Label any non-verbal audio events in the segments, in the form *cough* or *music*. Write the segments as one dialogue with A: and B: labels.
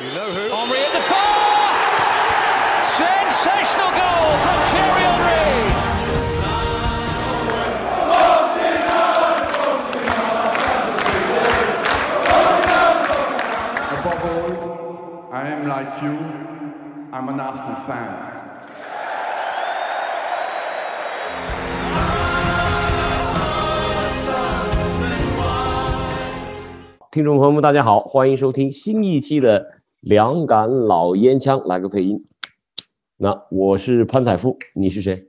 A: You know who? Henry at the far! Sensational goal from Thierry Henry!
B: Above all, I am like you. I'm an Arsenal fan.
C: 听众朋友们，大家好，欢迎收听新一期的《两杆老烟枪》，来个配音。那我是潘采富，你是谁？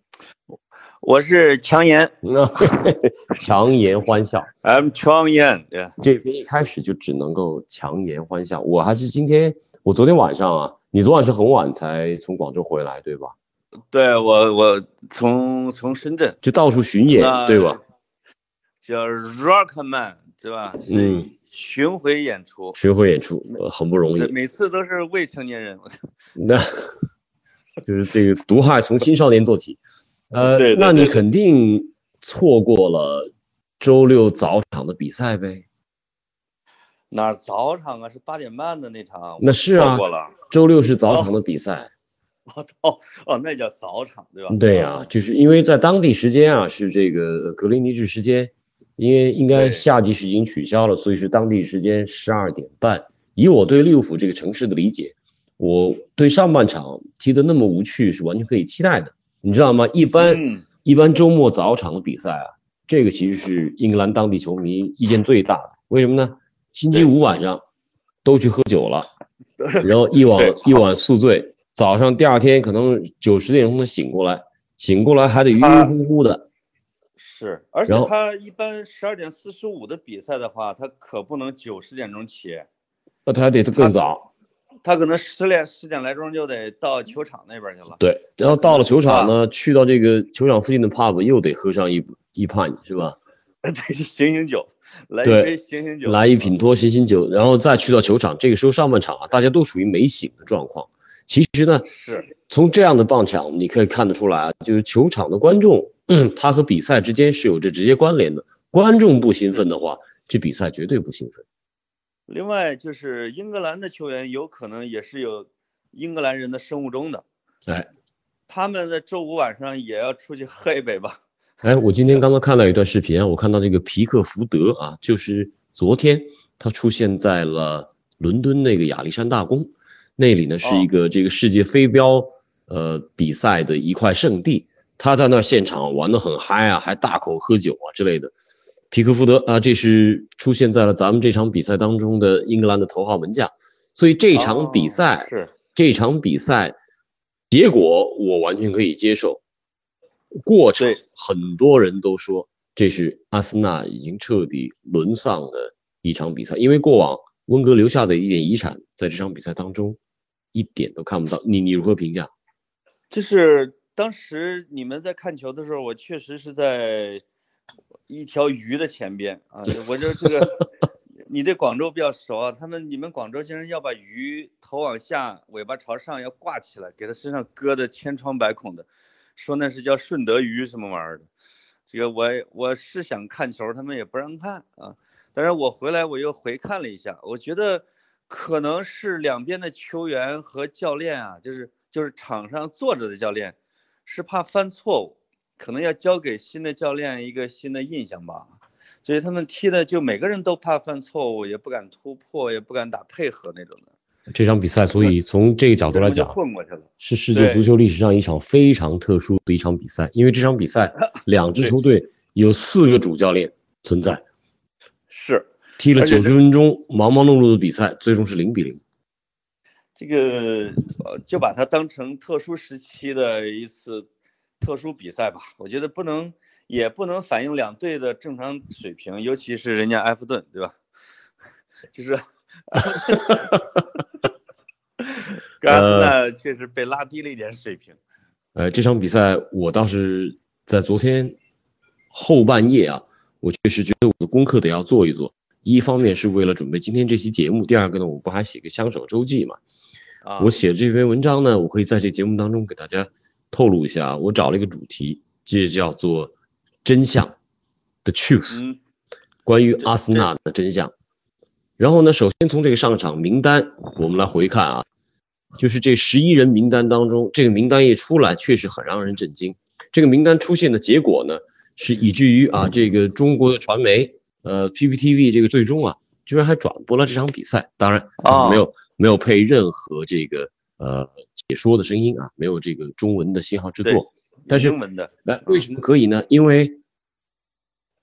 D: 我是强颜
C: 那 *laughs* 强颜欢笑
D: ，，I'm 强颜，对，
C: 这边一开始就只能够强颜欢笑。我还是今天，我昨天晚上啊，你昨晚是很晚才从广州回来，对吧？
D: 对我我从从深圳
C: 就到处巡演，对吧？
D: 叫 Rockman 对吧？
C: 嗯
D: 巡回演出，
C: 巡回演出、呃、很不容，易，
D: 每次都是未成年人，我操 *laughs*
C: 那就是这个毒害从青少年做起。呃，
D: 对对
C: 那你肯定错过了周六早场的比赛呗？
D: 哪儿早场啊？是八点半的那场，
C: 那是啊
D: 错过了，
C: 周六是早场的比赛，
D: 我操，哦，那叫早场对吧？
C: 对呀、就是因为在当地时间啊是这个格林尼治时间，因为应该
D: 对
C: 夏季是已经取消了，所以是当地时间十二点半。以我对利物浦这个城市的理解，我对上半场踢得那么无趣是完全可以期待的，你知道吗？一般、
D: 嗯
C: 一般周末早场的比赛啊，这个其实是英格兰当地球迷意见最大的。为什么呢？星期五晚上都去喝酒了，*laughs* 然后一晚一晚宿醉，早上第二天可能九十点钟才醒过来，醒过来还得晕晕乎乎的。
D: 是，而且他一般十二点四十五的比赛的话，他可不能九十点钟起，
C: 那他还得更早。
D: 他可能十点十点来钟就得到球场那边去了。
C: 对，然后到了球场呢，去到这个球场附近的 pub 又得喝上一一盘，是吧？
D: 对，是醒醒酒，来一
C: 对
D: 杯醒醒酒，
C: 来一品托醒醒酒，然后再去到球场。这个时候上半场啊，大家都属于没醒的状况。其实呢，
D: 是，
C: 从这样的棒场，你可以看得出来啊，就是球场的观众，嗯，*clears throat* 他和比赛之间是有着直接关联的。观众不兴奋的话，这比赛绝对不兴奋。
D: 另外就是英格兰的球员有可能也是有英格兰人的生物钟的，
C: 哎
D: 他们在周五晚上也要出去喝一杯吧？
C: 哎，我今天刚刚看到一段视频啊，我看到这个皮克福德啊，就是昨天他出现在了伦敦那个亚历山大宫，那里呢是一个这个世界飞镖呃比赛的一块圣地，他在那儿现场玩的很嗨啊，还大口喝酒啊之类的。皮克福德啊，这是出现在了咱们这场比赛当中的英格兰的头号门将，所以这场比赛、这场比赛结果我完全可以接受，过程很多人都说这是阿森纳已经彻底沦丧的一场比赛，因为过往温格留下的一点遗产在这场比赛当中一点都看不到。你你如何评价？
D: 就是当时你们在看球的时候，我确实是在一条鱼的前边啊，我就这个。*laughs* 你对广州比较熟啊，他们你们广州竟然要把鱼头往下，尾巴朝上要挂起来，给它身上割的千疮百孔的，说那是叫顺德鱼什么玩意儿的。这个我我是想看球，他们也不让看啊。但是我回来我又回看了一下，我觉得可能是两边的球员和教练啊，就是就是场上坐着的教练，是怕犯错误，可能要交给新的教练一个新的印象吧。所以他们踢的就每个人都怕犯错误，也不敢突破，也不敢打配合那种的。
C: 这场比赛，所以从这个角度来讲，
D: 混过去了。
C: 是世界足球历史上一场非常特殊的一场比赛，因为这场比赛 *laughs* 两支球队有四个主教练存在，
D: 是
C: 踢了九十分钟忙忙碌碌的比赛，最终是零比零。
D: 这个，呃，就把它当成特殊时期的一次特殊比赛吧。我觉得不能，也不能反映两队的正常水平，尤其是人家埃弗顿，对吧？*laughs* 就是。跟阿森纳确实被拉低了一点水平。
C: 呃，这场比赛我倒是在昨天后半夜啊，我确实觉得我的功课得要做一做。一方面是为了准备今天这期节目，第二个呢，我不还写个相守周记嘛？
D: 啊，
C: 我写这篇文章呢，我可以在这节目当中给大家透露一下，我找了一个主题，这叫做真相，the truth，、
D: 嗯，
C: 关于阿森纳的真相。然后呢，首先从这个上场名单我们来回看啊，就是这十一人名单当中，这个名单一出来，确实很让人震惊。这个名单出现的结果呢，是以至于啊，这个中国的传媒呃 PPTV 这个最终啊，居然还转播了这场比赛，当然
D: 啊
C: 没有没有配任何这个呃解说的声音啊，没有这个中文的信号制作。但是
D: 英文的，
C: 那为什么可以呢？因为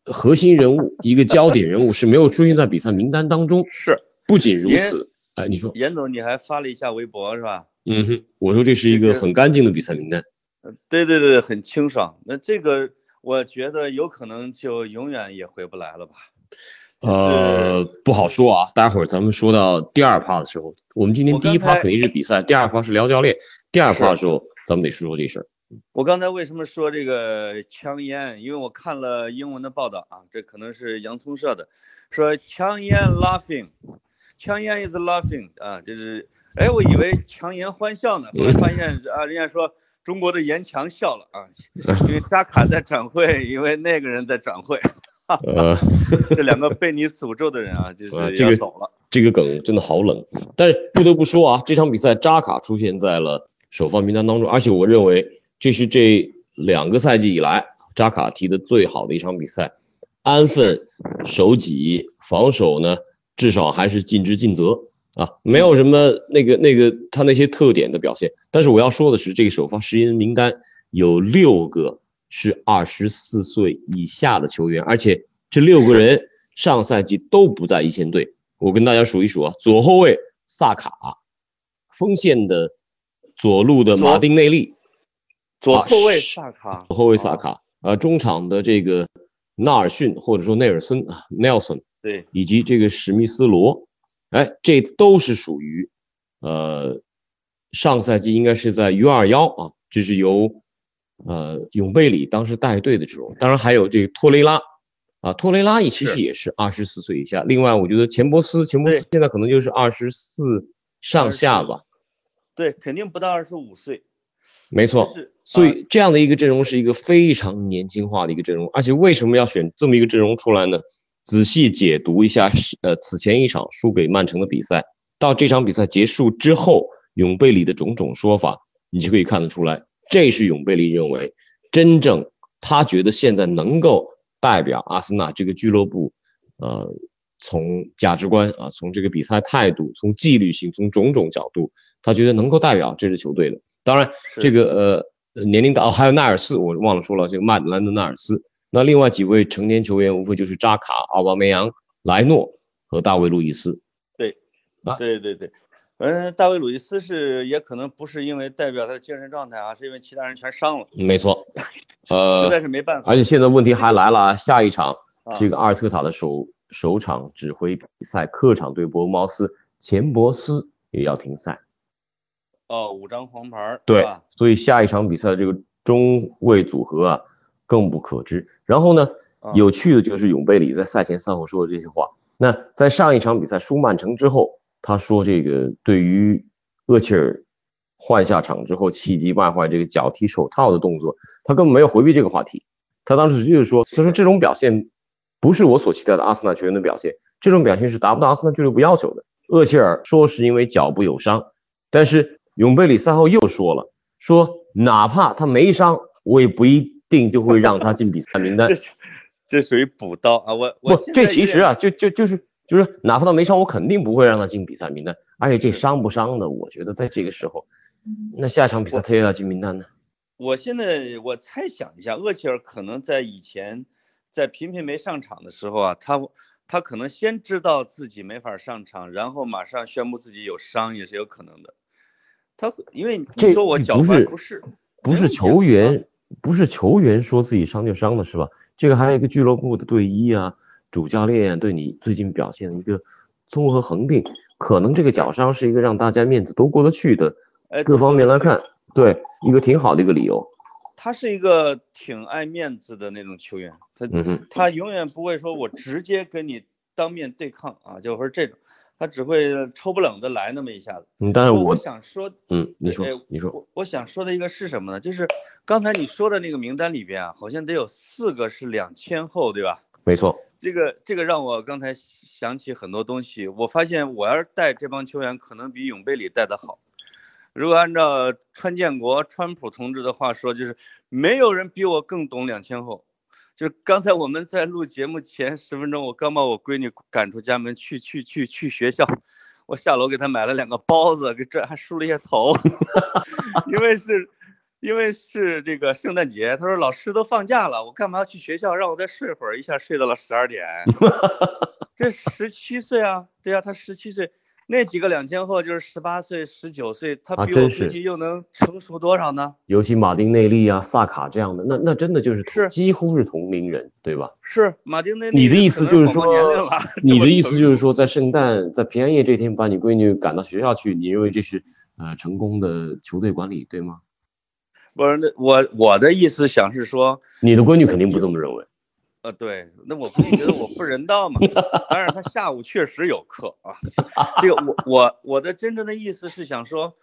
C: 核心人物一个焦点人物是没有出现在比赛名单当中。
D: 是
C: 不仅如此，哎，你说，
D: 严总，你还发了一下微博是吧？
C: 嗯哼，我说这是一个很干净的比赛名单。
D: 呃对对对，很清爽。那这个我觉得有可能就永远也回不来了吧？
C: 呃，不好说啊，待会儿咱们说到第二趴的时候，我们今天第一趴肯定是比赛，第二趴是聊教练，第二趴的时候咱们得说说这事儿。
D: 我刚才为什么说这个枪烟？因为我看了英文的报道啊，这可能是洋葱社的，说枪烟 laughing，枪烟 is laughing 啊，就是哎，我以为强颜欢笑呢，后来发现啊，人家说中国的严强笑了啊，*laughs* 因为扎卡在转会，*laughs* 因为那个人在转会，*laughs*
C: 呃，
D: 这两个被你诅咒的人啊，就是走了。
C: 这个梗真的好冷，但是不得不说啊，这场比赛扎卡出现在了首发名单当中，而且我认为这是这两个赛季以来扎卡踢的最好的一场比赛，安分守己，防守呢至少还是尽职尽责啊，没有什么那个那个他那些特点的表现。但是我要说的是，这个首发十人名单有六个是二十四岁以下的球员，而且这六个人 *laughs* 上赛季都不在一线队。我跟大家数一数啊，左后卫萨卡，锋线的左路的马丁内利，
D: 左后卫萨卡，
C: 左后卫萨
D: 啊，
C: 卡，呃，中场的这个纳尔逊或者说内尔森啊，Nelson，
D: 对，
C: 以及这个史密斯罗，哎，这都是属于呃上赛季应该是在 U 二幺啊，这是由呃永贝里当时带队的这种，当然还有这个托雷拉啊，托雷拉也其实也是二十四岁以下。另外，我觉得钱伯斯，钱伯斯现在可能就是二十四上下吧，
D: 对，肯定不到二十五岁。
C: 没错。
D: 是
C: 所
D: 啊
C: 以这样的一个阵容是一个非常年轻化的一个阵容，而且为什么要选这么一个阵容出来呢？仔细解读一下，呃，此前一场输给曼城的比赛，到这场比赛结束之后，永贝里的种种说法，你就可以看得出来，这是永贝里认为真正他觉得现在能够代表阿森纳这个俱乐部，呃，从价值观啊，从这个比赛态度，从纪律性，从种种角度，他觉得能够代表这支球队的。当然，这个呃年龄大哦，还有纳尔斯，我忘了说了，这个曼德兰的纳尔斯。那另外几位成年球员，无非就是扎卡、奥巴梅扬、莱诺和大卫·路易斯。对啊
D: 对对对，嗯，大卫·路易斯是也可能不是因为代表他的精神状态啊，是因为其他人全伤了，
C: 没错，呃
D: 实
C: 呃
D: 在，是没办法。
C: 而且现在问题还来了，啊，下一场
D: 啊
C: 这个阿尔特塔的首首场指挥比赛，客场对博茅斯，钱伯斯也要停赛。
D: 哦，五张黄牌，
C: 对？所以下一场比赛这个中卫组合啊更不可知。然后呢，
D: 啊
C: 有趣的就是永贝里在赛前赛后说的这些话。那在上一场比赛输曼城之后，他说这个对于厄齐尔换下场之后气急败坏这个脚踢手套的动作，他根本没有回避这个话题。他当时就是说，他说这种表现不是我所期待的阿森纳球员的表现，这种表现是达不到阿森纳俱乐部要求的。厄齐尔说是因为脚部有伤，但是永贝里赛后又说了，说哪怕他没伤，我也不一定就会让他进比赛名单 *laughs*
D: 这。这属于补刀啊！我我
C: 不，这其实啊，就就就是就是，哪怕他没伤，我肯定不会让他进比赛名单。而且这伤不伤的，我觉得在这个时候，那下一场比赛他又要进名单呢。
D: 我现在我猜想一下，厄齐尔可能在以前在频频没上场的时候啊，他他可能先知道自己没法上场，然后马上宣布自己有伤也是有可能的。他因为
C: 这
D: 你说我脚踝不是
C: 不是球员，不是球员说自己伤就伤了是吧？这个还有一个俱乐部的队医啊、主教练对你最近表现的一个综合恒定，可能这个脚伤是一个让大家面子都过得去的，
D: 哎
C: 各方面来看，对一个挺好的一个理由。
D: 他是一个挺爱面子的那种球员，他
C: 嗯，
D: 他永远不会说我直接跟你当面对抗啊，就是这种，他只会抽不冷的来那么一下子。
C: 嗯，但是
D: 我
C: 我
D: 想说，
C: 嗯，你说
D: 哎
C: 你说，
D: 我我想说的一个是什么呢？就是刚才你说的那个名单里边啊，好像得有四个是两千后，对吧？
C: 没错，
D: 这个这个让我刚才想起很多东西。我发现我要是带这帮球员，可能比永贝里带的好。如果按照川建国、川普同志的话说，就是没有人比我更懂两千后。就是刚才我们在录节目前十分钟，我刚把我闺女赶出家门去去去去学校，我下楼给她买了两个包子，给这还梳了一下头，*laughs* 因为是。因为是这个圣诞节，她说老师都放假了，我干嘛要去学校？让我再睡会儿，一下睡到了十二点。*laughs* 这十七岁啊，对呀，她十七岁，那几个两千后就是十八岁、十九岁，他比我估计又能成熟多少呢？
C: 尤其马丁内利啊、萨卡这样的，那那真的就是
D: 是
C: 几乎是同龄人，对吧？
D: 是马丁内利。
C: 你的意思就是说，你的意思就是说，在圣诞在平安夜这天把你闺女赶到学校去，你认为这是呃成功的球队管理，对吗？
D: 不是，那我我的意思想是说，
C: 你的闺女肯定不这么认为。
D: 呃，对，那我估计觉得我不人道嘛。*laughs* 当然，他下午确实有课啊。这个我我我的真正的意思是想说，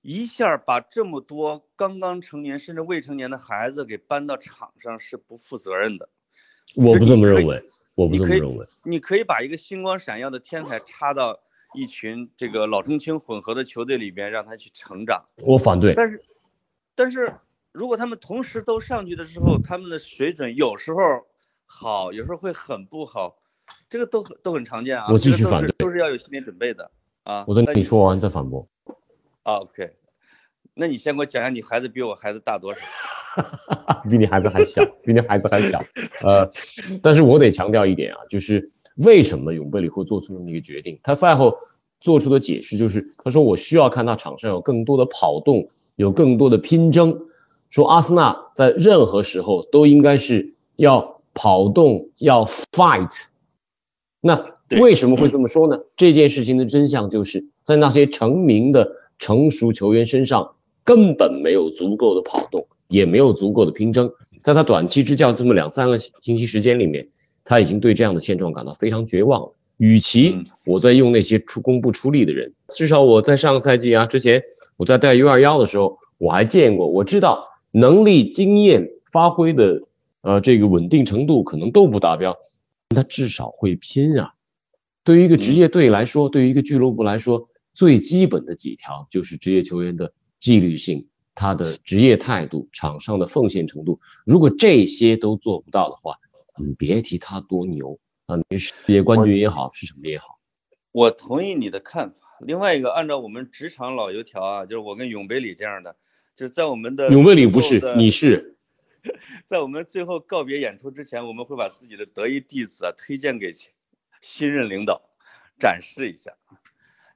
D: 一下把这么多刚刚成年甚至未成年的孩子给搬到场上是不负责任的。
C: 我不这么认为，我不这么认为。
D: 你可以把一个星光闪耀的天才插到一群这个老中青混合的球队里边，让他去成长。
C: 我反对。
D: 但是。但是如果他们同时都上去的时候，他们的水准有时候好，有时候会很不好，这个都都很常见啊。
C: 我继续反对，
D: 都是要有心理准备的啊。
C: 我等你说完再反驳。
D: OK，那你先给我讲讲你孩子比我孩子大多少？*laughs*
C: 比你孩子还小，比你孩子还小。呃，但是我得强调一点啊，就是为什么永贝里会做出这么一个决定？他赛后做出的解释就是，他说我需要看他场上有更多的跑动。有更多的拼争，说阿森纳在任何时候都应该是要跑动，要 fight。那为什么会这么说呢？*laughs* 这件事情的真相就是在那些成名的成熟球员身上根本没有足够的跑动，也没有足够的拼争。在他短期执教这么两三个星期时间里面，他已经对这样的现状感到非常绝望了。与其我在用那些出工不出力的人，至少我在上个赛季啊之前。我在带 U 二幺的时候，我还见过，我知道能力、经验、发挥的呃这个稳定程度可能都不达标，他至少会拼啊。对于一个职业队来说，对于一个俱乐部来说，最基本的几条就是职业球员的纪律性、他的职业态度、场上的奉献程度。如果这些都做不到的话，你别提他多牛啊！你是世界冠军也好，是什么也好。
D: 我同意你的看法。另外一个，按照我们职场老油条啊，就是我跟永贝里这样的，就是在我们的
C: 永贝里不是，你是，*laughs*
D: 在我们最后告别演出之前，我们会把自己的得意弟子啊推荐给新任领导，展示一下。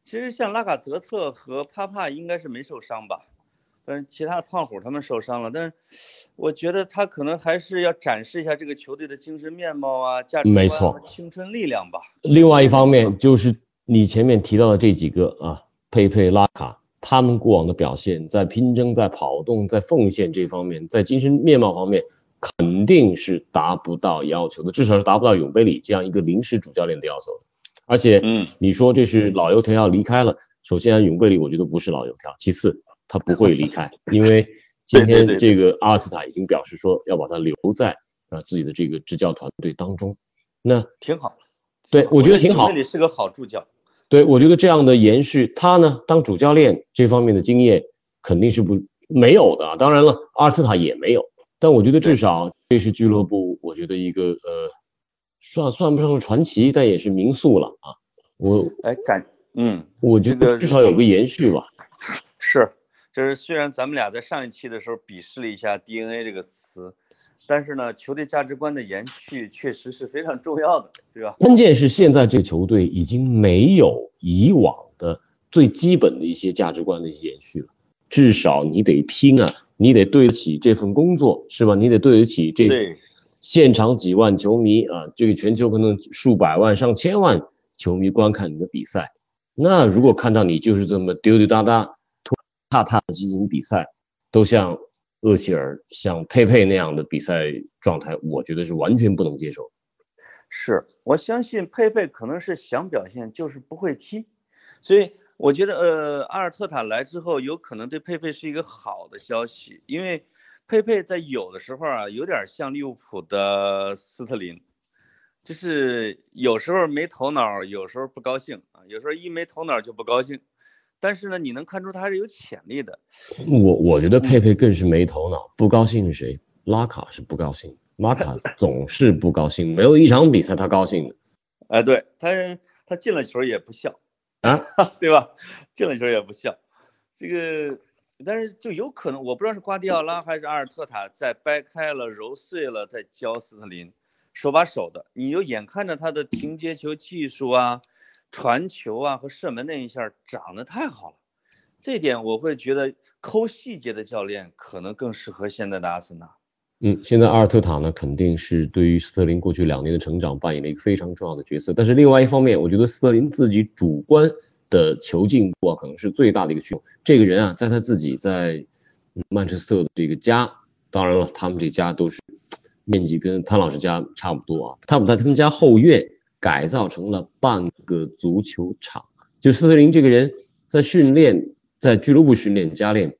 D: 其实像拉卡泽特和帕帕应该是没受伤吧，但是其他的胖虎他们受伤了，但是我觉得他可能还是要展示一下这个球队的精神面貌啊，价值观和青春力量吧。
C: 另外一方面就是。你前面提到的这几个啊，佩佩、拉卡，他们过往的表现，在拼争、在跑动、在奉献这方面，在精神面貌方面，肯定是达不到要求的，至少是达不到永贝里这样一个临时主教练的要求的。而且，嗯，你说这是老油条要离开了，首先永贝里我觉得不是老油条，其次他不会离开，*laughs* 因为今天这个阿尔特塔已经表示说要把他留在啊自己的这个执教团队当中，那
D: 挺好，
C: 对我觉得挺好，
D: 这里是个好助教。
C: 对，我觉得这样的延续，他呢当主教练这方面的经验肯定是不没有的。当然了，阿尔特塔也没有，但我觉得至少这是俱乐部，我觉得一个呃，算算不上是传奇，但也是名宿了啊。我
D: 哎感嗯，
C: 我觉得至少有个延续吧。*laughs*
D: 是，就是虽然咱们俩在上一期的时候鄙视了一下 DNA 这个词。但是呢，球队价值观的延续确实是非常重要的，对吧？
C: 关键是现在这个球队已经没有以往的最基本的一些价值观的延续了。至少你得拼啊，你得对得起这份工作，是吧？你得对得起这现场几万球迷啊，这个全球可能数百万上千万球迷观看你的比赛。那如果看到你就是这么丢丢哒哒、拖踏踏的进行比赛，都像。厄齐尔像佩佩那样的比赛状态，我觉得是完全不能接受。
D: 是我相信佩佩可能是想表现，就是不会踢，所以我觉得呃阿尔特塔来之后，有可能对佩佩是一个好的消息，因为佩佩在有的时候啊，有点像利物浦的斯特林，就是有时候没头脑，有时候不高兴啊，有时候一没头脑就不高兴。但是呢，你能看出他还是有潜力的。
C: 我我觉得佩佩更是没头脑，不高兴是谁？拉卡是不高兴，拉卡 *laughs* 总是不高兴，没有一场比赛他高兴的。
D: 哎，对他他进了球也不笑
C: 啊，*laughs*
D: 对吧？进了球也不笑，这个但是就有可能，我不知道是瓜迪奥拉还是阿尔特塔在掰开了揉碎了再教斯特林，手把手的，你就眼看着他的停接球技术啊。传球啊和射门那一下长得太好了，这点我会觉得抠细节的教练可能更适合现在的阿森纳。
C: 嗯，现在阿尔特塔呢肯定是对于斯特林过去两年的成长扮演了一个非常重要的角色，但是另外一方面，我觉得斯特林自己主观的球进步啊可能是最大的一个驱动。这个人啊，在他自己在曼彻斯特的这个家，当然了，他们这家都是面积跟潘老师家差不多啊，他们在他们家后院。改造成了半个足球场。就斯特林这个人，在训练，在俱乐部训练加练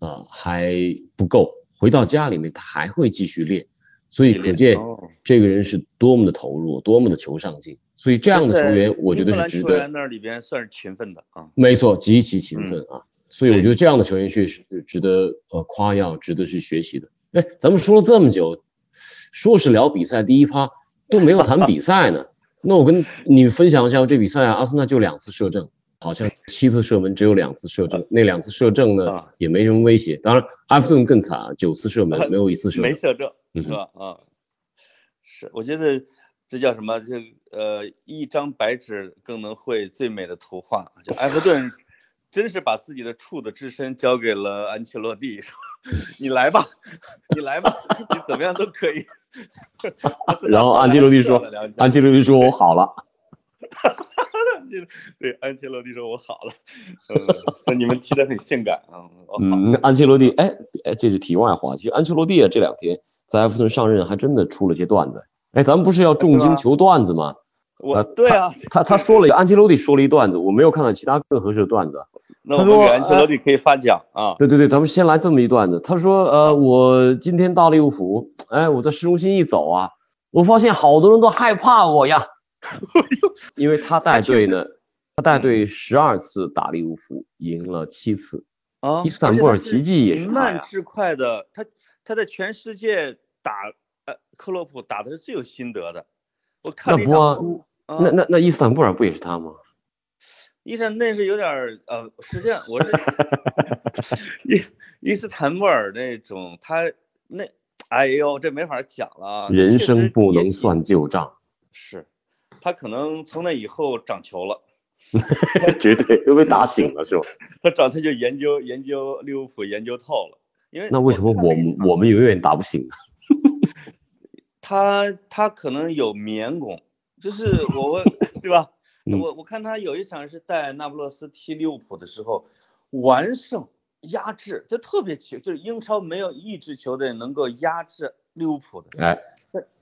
C: 啊还不够，回到家里面他还会继续练，所以可见这个人是多么的投入，多么的求上进。所以这样的球员，我觉得是值得。
D: 那里边算是勤奋的啊。
C: 没错，极其勤奋啊。所以我觉得这样的球员确实是值得呃夸耀，值得去学习的。哎，咱们说了这么久，说是聊比赛第一趴，都没有谈比赛呢。那我跟你分享一下这比赛啊，阿森纳就两次射正，好像七次射门只有两次射正，那两次射正呢也没什么威胁。当然，埃弗顿更惨，九次射门没有一次射
D: 没射正，是吧？啊，是，我觉得这叫什么？这呃，一张白纸更能绘最美的图画。就埃弗顿真是把自己的处的之身交给了安切洛蒂，说 *laughs* 你来吧，你来吧，你怎么样都可以。
C: 然后安切洛蒂说：“安切洛蒂说我好了。”
D: 对，安切洛蒂说：“我好了。”那你们踢得很性感啊。
C: 嗯，安切洛蒂，哎哎，这是题外话。其实安切洛蒂啊，这两天在埃弗顿上任，还真的出了些段子。哎，咱们不是要重金求段子吗？
D: 我，对啊，*laughs*
C: 他他说了一个安切洛蒂说了一段子，我没有看到其他更合适的段子。
D: 他说安切洛蒂可以发奖啊。
C: 对对对，咱们先来这么一段子。他说，呃，我今天到利物浦，哎，我在市中心一走啊，我发现好多人都害怕我呀，*laughs* 因为他带队呢，*laughs* 他带队十二次打利物浦，赢了七次。
D: 啊，
C: 伊斯坦布尔奇迹也是
D: 他慢至快的，他他在全世界打呃克洛普打的是最有心得的。我看
C: 那不。那那那伊斯坦布尔不也是他吗？
D: 伊斯那是有点呃，是这样，我是 *laughs* 伊伊斯坦布尔那种，他那哎呦，这没法讲了。
C: 人生不能算旧账。
D: 是，他可能从那以后长球了。*laughs*
C: 绝对又被打醒了是吧？*laughs*
D: 他长他就研究研究利物浦研究透了，因为
C: 那为什么我们我们永远打不醒呢？
D: 他他可能有绵功。就是我，*laughs* 对吧？我我看他有一场是带那不勒斯踢利物浦的时候，完胜压制，就特别奇，就是英超没有一支球队能够压制利物浦的。
C: 哎，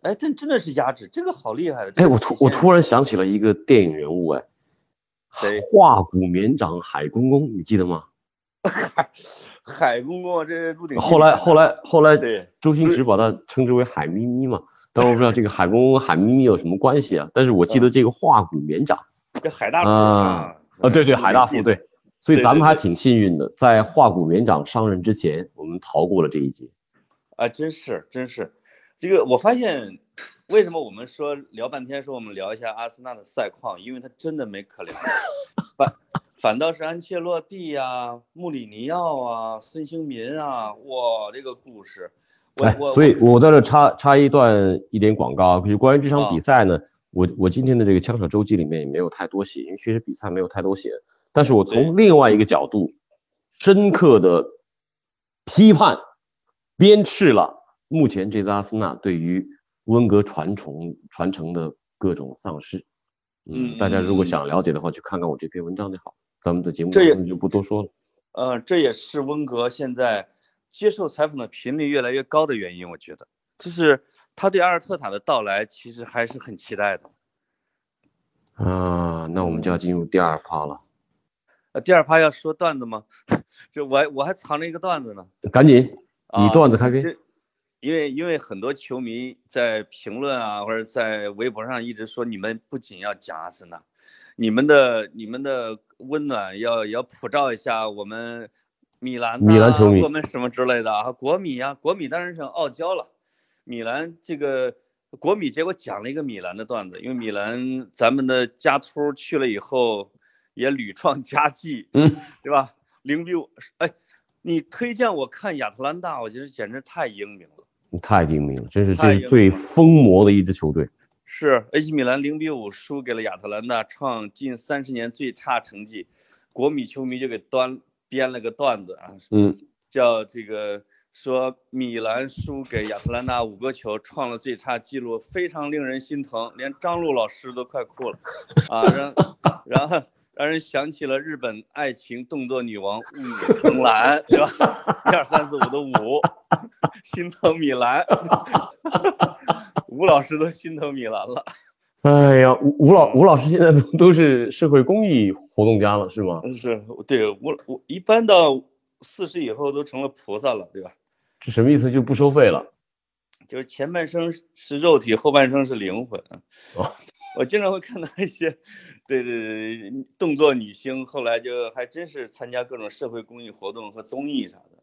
D: 哎，真真的是压制，这个好厉害的。
C: 哎，我突我突然想起了一个电影人物，哎，
D: 谁？
C: 化骨绵掌海公公，你记得吗？*laughs*
D: 海海公公，这是鹿鼎。
C: 后来后来后来，
D: 对，
C: 周星驰把他称之为海咪咪嘛。但我不知道这个海公公海咪咪有什么关系啊？但是我记得这个化骨绵掌，
D: 这海大富啊，
C: 啊对对海大富对，所以咱们还挺幸运的，在化骨绵掌上任之前，我们逃过了这一劫。
D: 啊，真是真是，这个我发现为什么我们说聊半天说我们聊一下阿森纳的赛况，因为他真的没可聊，反反倒是安切洛蒂呀、穆里尼奥啊、孙兴民啊，哇这个故事。
C: 哎，所以我在这插插一段一点广告，就关于这场比赛呢，我我今天的这个枪手周记里面也没有太多写，因为确实比赛没有太多写，但是我从另外一个角度，深刻的批判鞭笞了目前这支阿森纳对于温格传承传承的各种丧失。嗯，大家如果想了解的话，去看看我这篇文章就好，咱们的节目就不多说了。
D: 呃，这也是温格现在。接受采访的频率越来越高的原因，我觉得就是他对阿尔特塔的到来其实还是很期待的。
C: 啊，那我们就要进入第二趴了。
D: 呃，第二趴要说段子吗？*laughs* 就我我还藏着一个段子呢。
C: 赶紧，以段子开篇。
D: 因为因为很多球迷在评论啊，或者在微博上一直说，你们不仅要讲阿森纳，你们的你们的温暖要要普照一下我们米兰呐
C: 米兰球迷
D: 我们什么之类的啊，国米呀、国米当然是傲娇了，米兰这个国米结果讲了一个米兰的段子，因为米兰咱们的加秃去了以后也屡创佳绩，
C: 嗯，
D: 对吧？零比五，哎，你推荐我看亚特兰大，我觉得简直太英明了。
C: 太英明了，真是这是最疯魔的一支球队。
D: 是 AC 米兰零比五输给了亚特兰大，创近三十年最差成绩。国米球迷就给端编了个段子啊，
C: 嗯，
D: 叫这个说米兰输给亚特兰大五个球，创了最差记录，非常令人心疼，连张璐老师都快哭了啊，让 *laughs* 然后让人想起了日本爱情动作女王雾野藤兰，对吧？一二三四五的五，心疼米兰，*laughs* 吴老师都心疼米兰了。
C: 哎呀，吴吴老吴老师现在都都是社会公益活动家了，是吗？
D: 是对我我一般到四十以后都成了菩萨了，对吧？
C: 这什么意思？就不收费了？
D: 就是前半生是肉体，后半生是灵魂。
C: 哦
D: 我经常会看到一些，对对对，动作女星，后来就还真是参加各种社会公益活动和综艺啥的。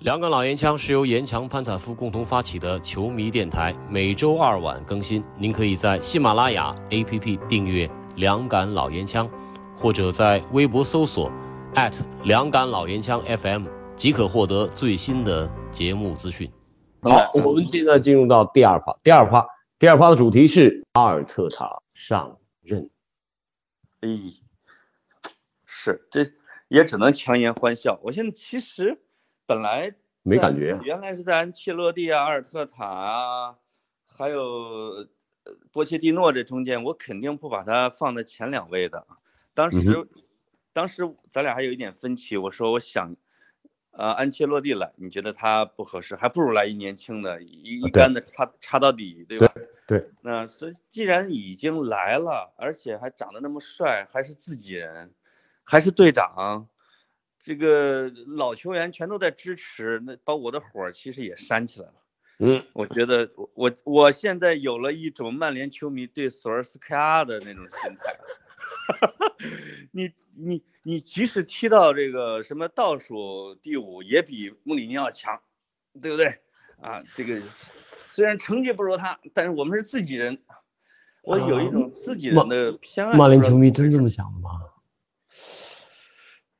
E: 两杆老烟枪是由严强、潘采夫共同发起的球迷电台，每周二晚更新。您可以在喜马拉雅 APP 订阅“两杆老烟枪”，或者在微博搜索两杆老烟枪 FM，即可获得最新的节目资讯。
C: 好，我们现在进入到第二趴。第二趴，第二趴的主题是阿尔特塔上任。
D: 哎，是这也只能强颜欢笑。我现在其实本来
C: 没感觉啊
D: 原来是在安切洛蒂啊、阿尔特塔啊，还有呃波切蒂诺这中间，我肯定不把他放在前两位的。当时，
C: 嗯
D: 当时咱俩还有一点分歧，我说我想，呃，安切洛蒂来，你觉得他不合适，还不如来一年轻的，一一
C: 对
D: 竿子插插到底，对吧？
C: 对，
D: 那所以既然已经来了，而且还长得那么帅，还是自己人，还是队长，这个老球员全都在支持，那把我的火儿其实也煽起来了。
C: 嗯，
D: 我觉得我我我现在有了一种曼联球迷对索尔斯克亚的那种心态。*laughs* 你你你即使踢到这个什么倒数第五，也比穆里尼奥强，对不对？啊，这个虽然成绩不如他，但是我们是自己人，我有一种自己人的偏爱。
C: 曼联球迷真这么想的吗？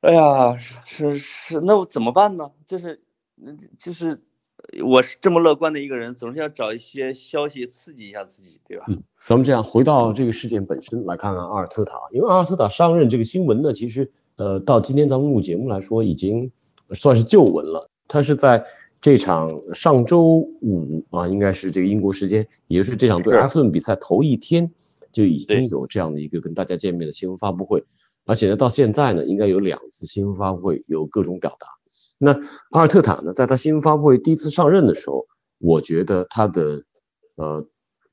D: 哎呀，是是是，那我怎么办呢？就是，嗯就是，我是这么乐观的一个人，总是要找一些消息刺激一下自己，对吧？
C: 嗯咱们这样回到这个事件本身来看看阿尔特塔，因为阿尔特塔上任这个新闻呢，其实呃到今天咱们录节目来说已经算是旧闻了。他是在这场上周五啊，应该是这个英国时间，也就是这场对
D: 是
C: 阿斯顿比赛头一天就已经有这样的一个跟大家见面的新闻发布会，而且呢到现在呢应该有两次新闻发布会有各种表达。那阿尔特塔呢，在他新闻发布会第一次上任的时候，我觉得他的呃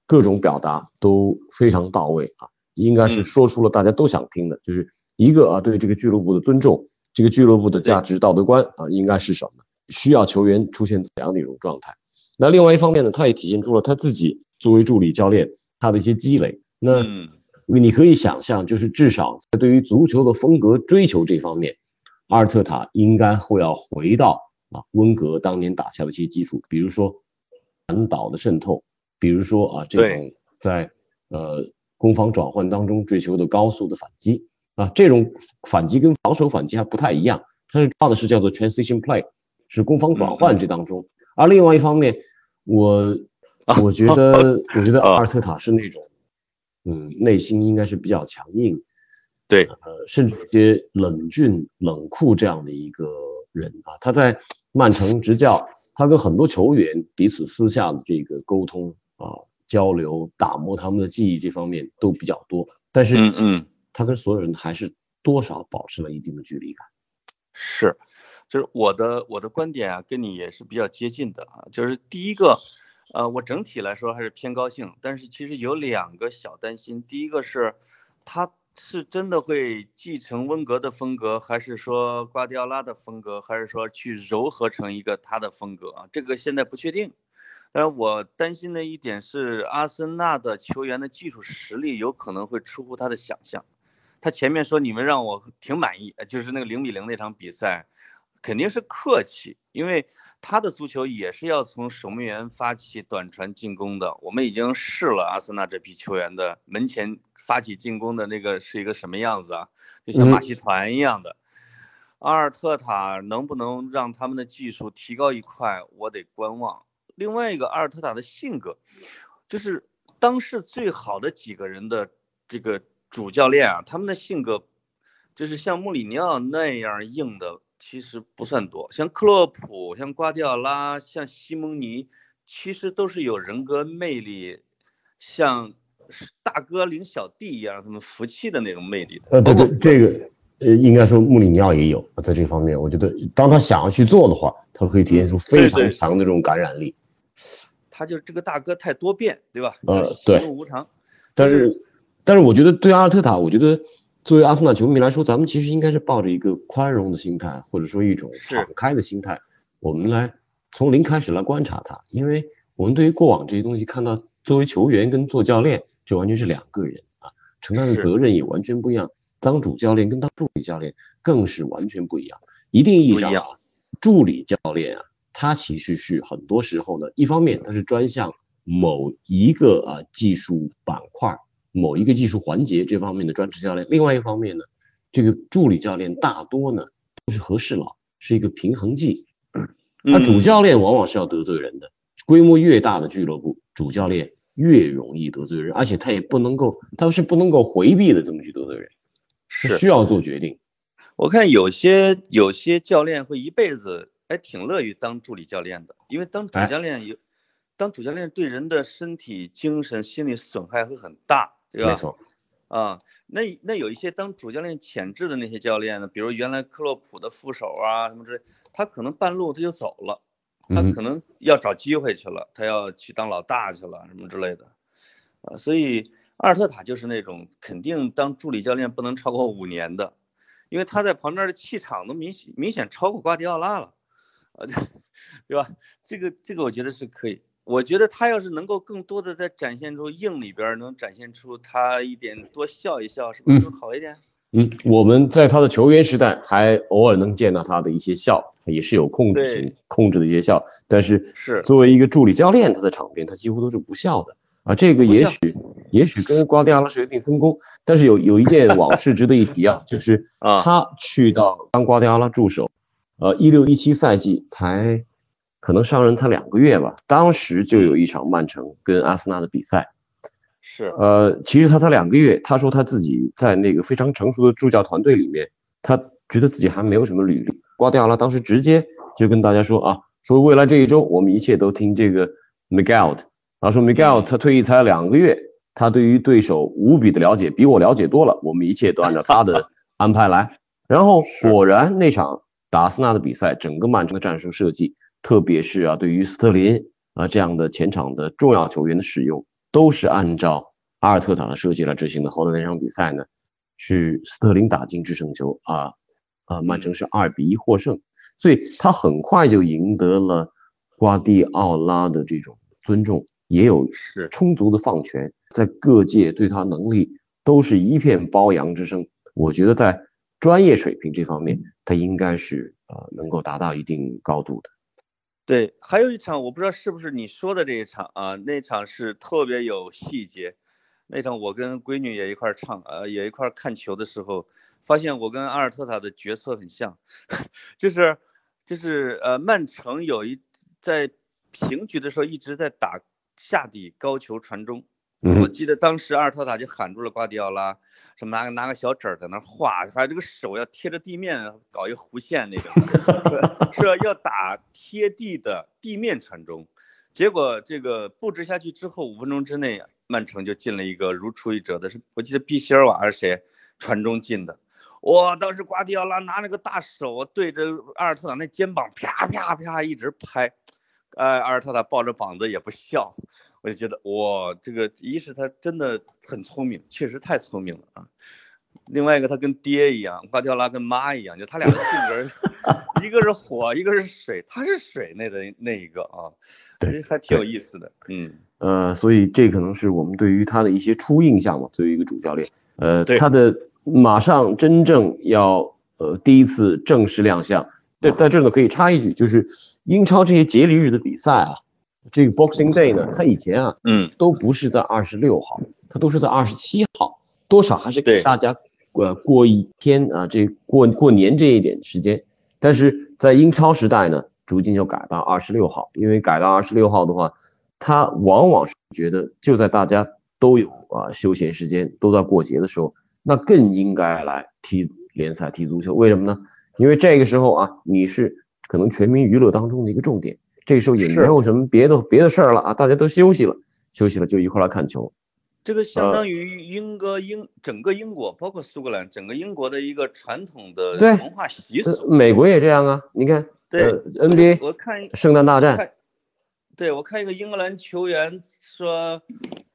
C: 各种表达都非常到位啊，应该是
D: 嗯
C: 说出了大家都想听的，就是一个啊对这个俱乐部的尊重，这个俱乐部的价值道德观啊应该是什么，需要球员出现怎样的一种状态。那另外一方面呢，他也体现出了他自己作为助理教练他的一些积累。那
D: 嗯，
C: 你可以想象，就是至少在对于足球的风格追求这方面，阿尔特塔应该会要回到啊温格当年打下的一些基础，比如说传导的渗透，比如说啊这种在呃攻防转换当中追求的高速的反击啊，这种反击跟防守反击还不太一样，它是靠的是叫做 transition play，是攻防转换这当中。而另外一方面，我我觉得 *laughs* 我觉得阿尔特塔是那种。嗯，内心应该是比较强硬，
D: 对，
C: 呃，甚至有些冷峻、冷酷这样的一个人啊。他在曼城执教，他跟很多球员彼此私下的这个沟通啊、交流、打磨他们的记忆这方面都比较多，但是
D: 嗯嗯，
C: 他跟所有人还是多少保持了一定的距离感。
D: 是，就是我的我的观点啊，跟你也是比较接近的啊。就是第一个，呃，我整体来说还是偏高兴，但是其实有两个小担心。第一个是，他是真的会继承温格的风格，还是说瓜迪奥拉的风格，还是说去糅合成一个他的风格啊？这个现在不确定。但是我担心的一点是，阿森纳的球员的技术实力有可能会出乎他的想象。他前面说你们让我挺满意，就是那个零比零那场比赛，肯定是客气，因为他的足球也是要从守门员发起短传进攻的。我们已经试了阿森纳这批球员的门前发起进攻的那个是一个什么样子啊？就像马戏团一样的。阿尔特塔能不能让他们的技术提高一块，我得观望。另外一个，阿尔特塔的性格，就是当时最好的几个人的这个。主教练啊，他们的性格就是像穆里尼奥那样硬的，其实不算多。像克洛普、像瓜迪奥拉、像西蒙尼，其实都是有人格魅力，像大哥领小弟一样，让他们服气的那种魅力。
C: 呃，对对，这个呃，应该说穆里尼奥也有在这方面。我觉得，当他想要去做的话，他可以体现出非常强的这种感染力。
D: 他就是这个大哥太多变，对吧？
C: 呃，对，
D: 无常。
C: 但是。但是我觉得对阿尔特塔，我觉得作为阿森纳球迷来说，咱们其实应该是抱着一个宽容的心态，或者说一种敞开的心态，我们来从零开始来观察他，因为我们对于过往这些东西看到，作为球员跟做教练，这完全是两个人啊，承担的责任也完全不一样。当主教练跟当助理教练更是完全不一样。一定意义上啊，助理教练啊，他其实是很多时候呢，一方面他是专项某一个啊技术板块。某一个技术环节这方面的专职教练，另外一方面呢，这个助理教练大多呢都是和事佬，是一个平衡剂。他主教练往往是要得罪人的，规模越大的俱乐部，主教练越容易得罪人，而且他也不能够，他是不能够回避的这么去得罪人，
D: 是
C: 需要做决定。
D: 我看有些有些教练会一辈子还挺乐于当助理教练的，因为当主教练有，当主教练对人的身体、精神、心理损害会很大。对吧？
C: 没错，
D: 啊，那那有一些当主教练潜质的那些教练呢，比如原来克洛普的副手啊什么之类，他可能半路他就走了，他可能要找机会去了，他要去当老大去了什么之类的，啊，所以阿尔特塔就是那种肯定当助理教练不能超过五年的，因为他在旁边的气场都明显明显超过瓜迪奥拉了，啊，*laughs* 对吧？这个这个我觉得是可以。我觉得他要是能够更多的在展现出硬里边能展现出他一点多笑一笑，是不是更好一点？
C: 嗯，我们在他的球员时代还偶尔能见到他的一些笑，也是有控制型控制的一些笑。但是
D: 是
C: 作为一个助理教练，他的场边他几乎都是不笑的啊。这个也许也许跟瓜迪奥拉是有一定分工，但是有有一件往事值得一提啊，就是他去到当瓜迪奥拉助手，呃，一六一七赛季才。可能上任他两个月吧，当时就有一场曼城跟阿森纳的比赛，
D: 是，
C: 呃，其实他才两个月，他说他自己在那个非常成熟的助教团队里面，他觉得自己还没有什么履历。瓜迪奥拉当时直接就跟大家说啊，说未来这一周我们一切都听这个 Miguel 的，然后说 Miguel 他退役才两个月，他对于对手无比的了解，比我了解多了，我们一切都按照他的安排来。然后果然那场打阿森纳的比赛，整个曼城的战术设计。特别是啊，对于斯特林啊这样的前场的重要球员的使用，都是按照阿尔特塔的设计来执行的。后来那场比赛呢，是斯特林打进制胜球啊啊，曼城是二比一获胜，所以他很快就赢得了瓜迪奥拉的这种尊重，也有
D: 是
C: 充足的放权，在各界对他能力都是一片褒扬之声。我觉得在专业水平这方面，他应该是啊能够达到一定高度的。
D: 对，还有一场我不知道是不是你说的这一场啊，那场是特别有细节。那场我跟闺女也一块儿唱，呃，也一块儿看球的时候，发现我跟阿尔特塔的角色很像，*laughs* 就是就是呃，曼城有一在平局的时候一直在打下底高球传中，我记得当时阿尔特塔就喊住了瓜迪奥拉。什么拿个拿个小纸在那画，还有这个手要贴着地面搞一个弧线那个，*laughs* 是要打贴地的地面传中。结果这个布置下去之后，五分钟之内，曼城就进了一个如出一辙的，是我记得毕希尔瓦还是谁传中进的。哇，当时瓜迪奥拉拿那个大手对着阿尔特塔那肩膀啪啪啪一直拍，哎，阿尔特塔抱着膀子也不笑。我就觉得哇，这个一是他真的很聪明，确实太聪明了啊。另外一个他跟爹一样，瓜迪奥拉跟妈一样，就他俩的性格 *laughs* 一个是火，一个是水，他是水那的那一个啊，
C: 对，
D: 还挺有意思的，嗯，
C: 呃，所以这可能是我们对于他的一些初印象嘛，作为一个主教练，呃，
D: 对
C: 他的马上真正要呃第一次正式亮相，在在这呢可以插一句，就是英超这些节礼日的比赛啊，这个 Boxing Day 呢，它以前啊
D: 嗯，
C: 都不是在二十六号，它都是在二十七号，多少还是给大家呃过一天啊，这过过年这一点时间。但是在英超时代呢，逐渐就改到二十六号，因为改到二十六号的话，他往往是觉得就在大家都有啊休闲时间，都在过节的时候，那更应该来踢联赛、踢足球。为什么呢？因为这个时候啊，你是可能全民娱乐当中的一个重点，这个时候也没有什么别的别的事儿了啊，大家都休息了，休息了就一块儿来看球。
D: 这个
C: 呃
D: 相当于英格英整个英国，包括苏格兰，整个英国的一个传统的
C: 对
D: 文化习
C: 呃
D: 俗。
C: 美国也这样啊，你看，
D: 对
C: 呃，NBA
D: 我看一
C: 圣诞大战，
D: 对我看一个英格兰球员说，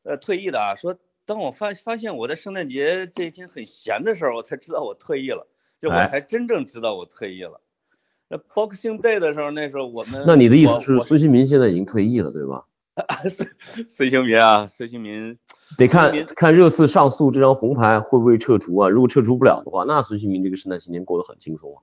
D: 呃，退役的啊，说当我发发现我在圣诞节这一天很闲的时候，我才知道我退役了，就我
C: 哎
D: 才真正知道我退役了。那 Boxing Day 的时候，那时候我们
C: 那你的意思是孙兴民现在已经退役了，对吧？*laughs*
D: 孙孙兴民啊，孙兴民，
C: 得看
D: 民
C: 看热刺上诉这张红牌会不会撤除啊？如果撤除不了的话，那孙兴民这个圣诞新年过得很轻松啊。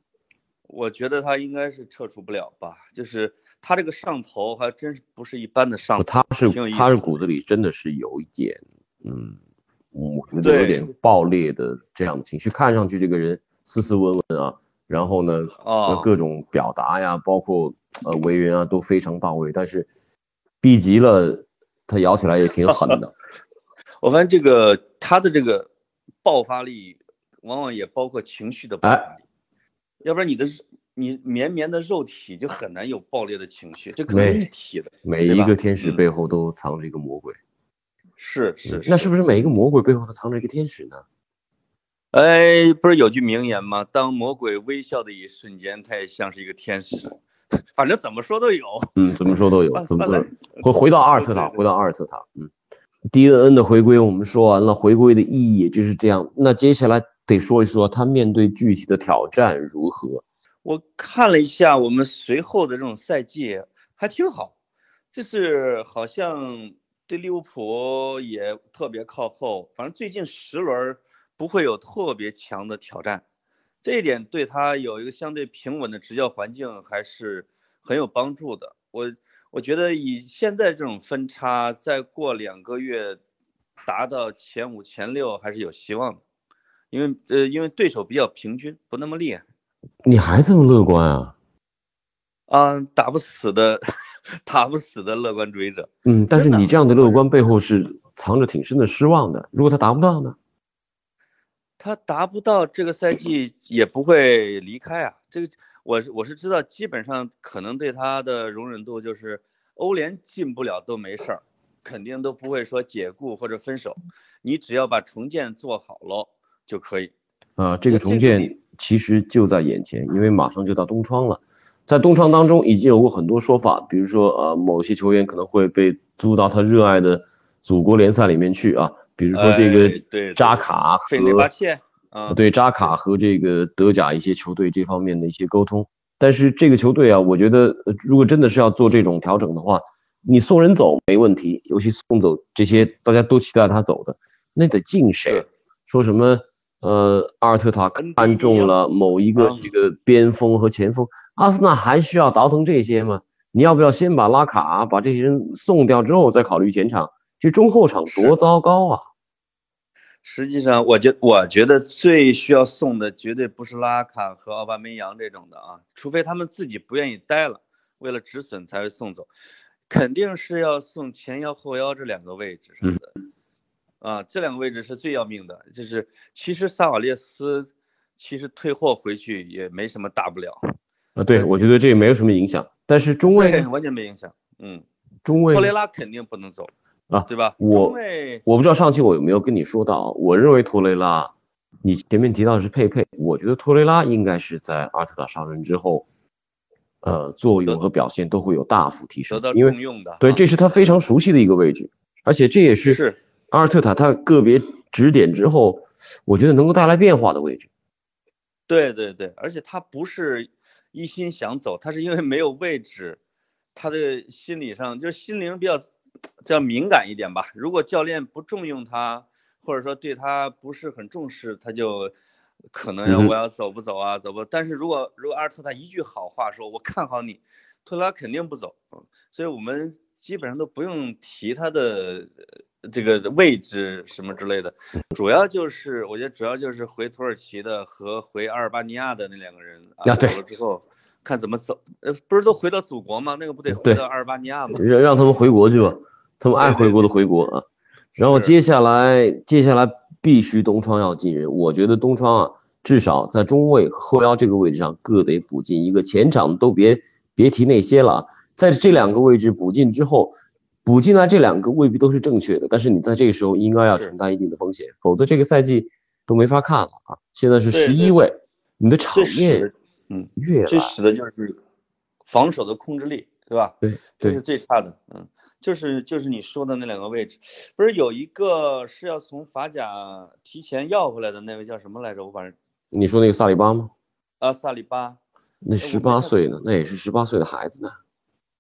D: 我觉得他应该是撤除不了吧，就是他这个上头还真是不是一般的上头，
C: 他是他是骨子里真的是有一点，嗯，我觉得有点爆裂的这样的情绪，看上去这个人斯斯文文啊，然后呢，
D: 哦
C: 各种表达呀，包括呃为人啊都非常到位，但是逼急了，他咬起来也挺狠的。*laughs*
D: 我发现这个他的这个爆发力，往往也包括情绪的爆发力，要不然你的你绵绵的肉体就很难有爆裂的情绪，这可能
C: 没
D: 一体的。
C: 每一个天使
D: 嗯
C: 背后都藏着一个魔鬼，
D: 是是，
C: 那是不是每一个魔鬼背后都藏着一个天使呢？
D: 哎，不是有句名言吗？当魔鬼微笑的一瞬间，他也像是一个天使。反正怎么说都有。
C: 嗯，怎么说都有
D: 啊，
C: 怎么
D: 说
C: 回回到阿尔特塔，回到阿尔特塔，嗯，DNN 的回归我们说完了，回归的意义也就是这样。那接下来得说一说他面对具体的挑战如何。
D: 我看了一下我们随后的这种赛季，还挺好，就是好像对利物浦也特别靠后，反正最近十轮儿不会有特别强的挑战，这一点对他有一个相对平稳的执教环境还是很有帮助的。我我觉得以现在这种分差，再过两个月达到前五前六还是有希望的，因为呃因为对手比较平均，不那么厉害。
C: 你还这么乐观啊？
D: 啊，打不死的，*laughs* 打不死的乐观主义者。
C: 嗯，但是你这样的乐观背后是藏着挺深的失望的。如果他达不到呢？
D: 他达不到这个赛季也不会离开啊。这个我是我是知道，基本上可能对他的容忍度就是欧联进不了都没事儿，肯定都不会说解雇或者分手。你只要把重建做好了就可以。
C: 啊，这个重建其实就在眼前，因为马上就到冬窗了。在冬窗当中已经有过很多说法，比如说呃，某些球员可能会被租到他热爱的祖国联赛里面去啊，比如说这
D: 哎
C: 个扎卡和
D: 费内巴切啊，
C: 对扎卡和这个德甲一些球队这方面的一些沟通。但是这个球队啊，我觉得呃如果真的是要做这种调整的话，你送人走没问题，尤其送走这些大家都期待他走的，那得进谁？说什么呃，阿尔特塔看中了某一个
D: 啊
C: 这个边锋和前锋，阿森纳还需要倒腾这些吗？你要不要先把拉卡把这些人送掉之后再考虑前场？这中后场多糟糕啊！
D: 实际上，我觉我觉得最需要送的绝对不是拉卡和奥巴梅扬这种的啊，除非他们自己不愿意待了，为了止损才会送走，肯定是要送前腰后腰这两个位置上的。啊，这两个位置是最要命的，就是其实萨瓦列斯其实退货回去也没什么大不了，
C: 啊，对，我觉得这也没有什么影响。但是中卫？
D: 完全没影响。嗯，
C: 中卫呢
D: 托雷拉肯定不能走
C: 啊
D: 对吧？
C: 我我不知道上期我有没有跟你说到，我认为托雷拉，你前面提到的是佩佩，我觉得托雷拉应该是在阿尔特塔上任之后，呃，作用和表现都会有大幅提
D: 得
C: 升，
D: 到
C: 因为
D: 重用的啊，
C: 对，这是他非常熟悉的一个位置，而且这也是
D: 是
C: 阿尔特塔他个别指点之后，我觉得能够带来变化的位置。
D: 对对对，而且他不是一心想走，他是因为没有位置，他的心理上就是心灵比较叫敏感一点吧。如果教练不重用他，或者说对他不是很重视，他就可能我要走不走啊，走不。但是如果如果阿尔特塔一句好话说，我看好你，托拉肯定不走。嗯所以我们基本上都不用提他的呃这个位置什么之类的，主要就是我觉得主要就是回土耳其的和回阿尔巴尼亚的那两个人啊，走了之后看怎么走，呃，不是都回到祖国吗？那个不得回到阿尔巴尼亚吗？
C: 让让他们回国去吧，他们爱回国的回国啊。然后接下来接下来必须东窗要进人，我觉得东窗啊，至少在中卫后腰这个位置上各得补进。一个，前场都别别提那些了。啊，在这两个位置补进之后，补进来这两个未必都是正确的，但是你在这个时候应该要承担一定的风险，否则这个赛季都没法看了啊。现在是十一位，你的场面
D: 的，嗯，
C: 越
D: 这使的就是防守的控制力，对吧？
C: 对对
D: 这是最差的，嗯，就是就是你说的那两个位置，不是有一个是要从法甲提前要回来的那位叫什么来着？我反正
C: 你说那个萨里巴吗？
D: 啊，萨里巴，
C: 那十八岁呢，那也是十八岁的孩子呢。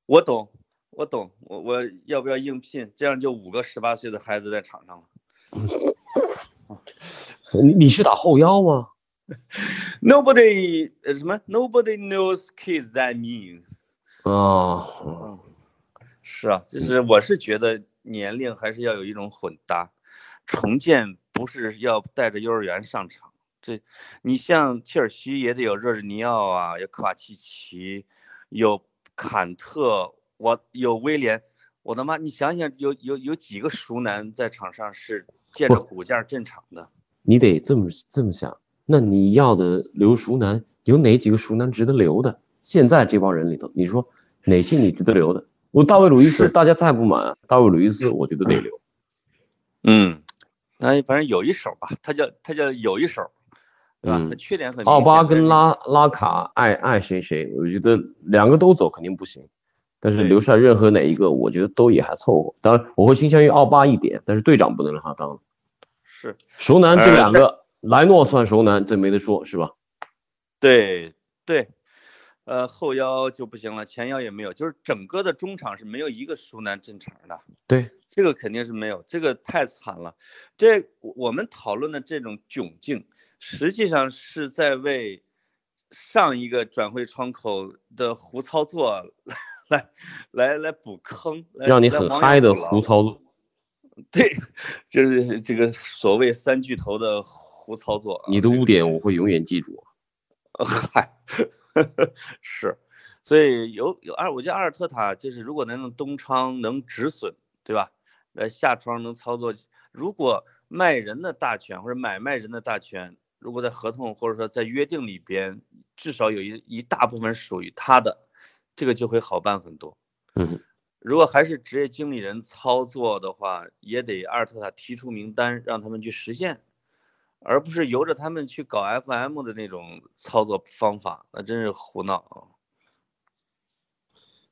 D: 我懂，我懂，我我要不要应聘？这样就五个十八岁的孩子在场上了。*laughs*
C: 你你是打后腰吗？*laughs*
D: Nobody 呃什么？Nobody knows kids that mean。
C: 啊，
D: 是啊，就是我是觉得年龄还是要有一种混搭，重建不是要带着幼儿园上场。这，你像切尔西也得有热日尼奥啊，有科瓦契奇，有坎特，我有威廉，我的妈！你想想，有有有几个熟男在场上是借着骨架镇场的？
C: 你得这么这么想。那你要的留熟男，有哪几个熟男值得留的？现在这帮人里头，你说哪些你值得留的？我大卫鲁伊斯，大家再不满，大卫鲁伊斯我觉得得留。
D: 嗯，那反正有一手吧，他叫他叫有一手，对吧？
C: 嗯
D: 他缺点很。
C: 奥巴跟拉拉卡爱爱谁谁，我觉得两个都走肯定不行，但是留下任何哪一个，我觉得都也还凑合。当然，我会倾向于奥巴一点，但是队长不能让他当。
D: 是
C: 熟男这
D: 呃
C: 两个，莱诺算熟男，这没得说，是吧？
D: 对对，呃，后腰就不行了，前腰也没有，就是整个的中场是没有一个熟男正常的，
C: 对，
D: 这个肯定是没有，这个太惨了。这我们讨论的这种窘境，实际上是在为上一个转会窗口的胡操作来来来补坑，来
C: 让你很嗨的胡操作。
D: 对，就是这个所谓三巨头的胡操作啊。
C: 你的污点我会永远记住。*laughs*
D: 嗨，*laughs* 是，所以有有二，我觉得阿尔特塔就是如果能用东窗能止损，对吧？呃，下窗能操作，如果卖人的大权或者买卖人的大权，如果在合同或者说在约定里边，至少有一一大部分属于他的，这个就会好办很多。
C: 嗯，
D: 如果还是职业经理人操作的话，也得阿尔特塔提出名单，让他们去实现，而不是由着他们去搞 FM 的那种操作方法，那真是胡闹啊！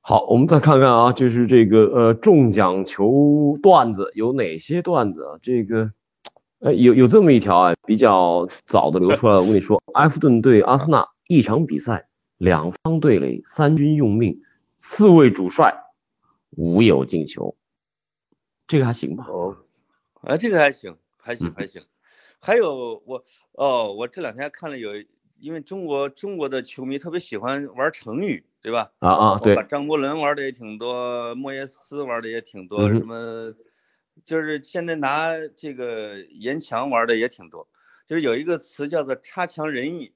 C: 好，我们再看看啊，就是这个呃中奖球段子有哪些段子啊？这个呃有有这么一条啊，比较早的流出来了。我跟你说，埃弗顿对阿森纳一场比赛，两方对垒，三军用命，四位主帅无有进球，这个还行吧？
D: 哦，啊，这个还行，还行，
C: 嗯
D: 还行。还有我哦，我这两天看了有，因为中国中国的球迷特别喜欢玩成语，对吧？
C: 啊啊，对
D: 张伯伦玩的也挺多，莫耶斯玩的也挺多，什么就是现在拿这个严强玩的也挺多，就是有一个词叫做差强人意。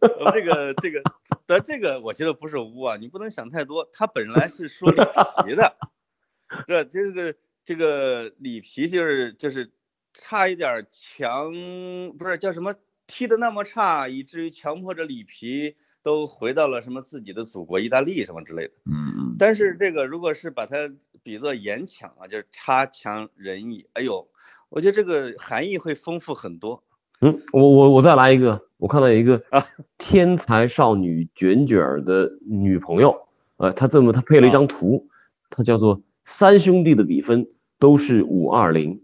D: 呃 *laughs* 这个这个，但这个我觉得不是污啊，你不能想太多。他本来是说里皮的，*laughs* 对，这个这个里皮就是就是差一点儿强，不是叫什么踢的那么差，以至于强迫着里皮都回到了什么自己的祖国意大利什么之类的。
C: 嗯
D: 但是这个如果是把它比作言强啊，就是差强人意，哎呦，我觉得这个含义会丰富很多。
C: 嗯，我我我再来一个，我看到一个
D: 啊
C: 天才少女卷卷的女朋友，呃，她这么她配了一
D: 啊
C: 张图，她叫做三兄弟的比分都是五二零，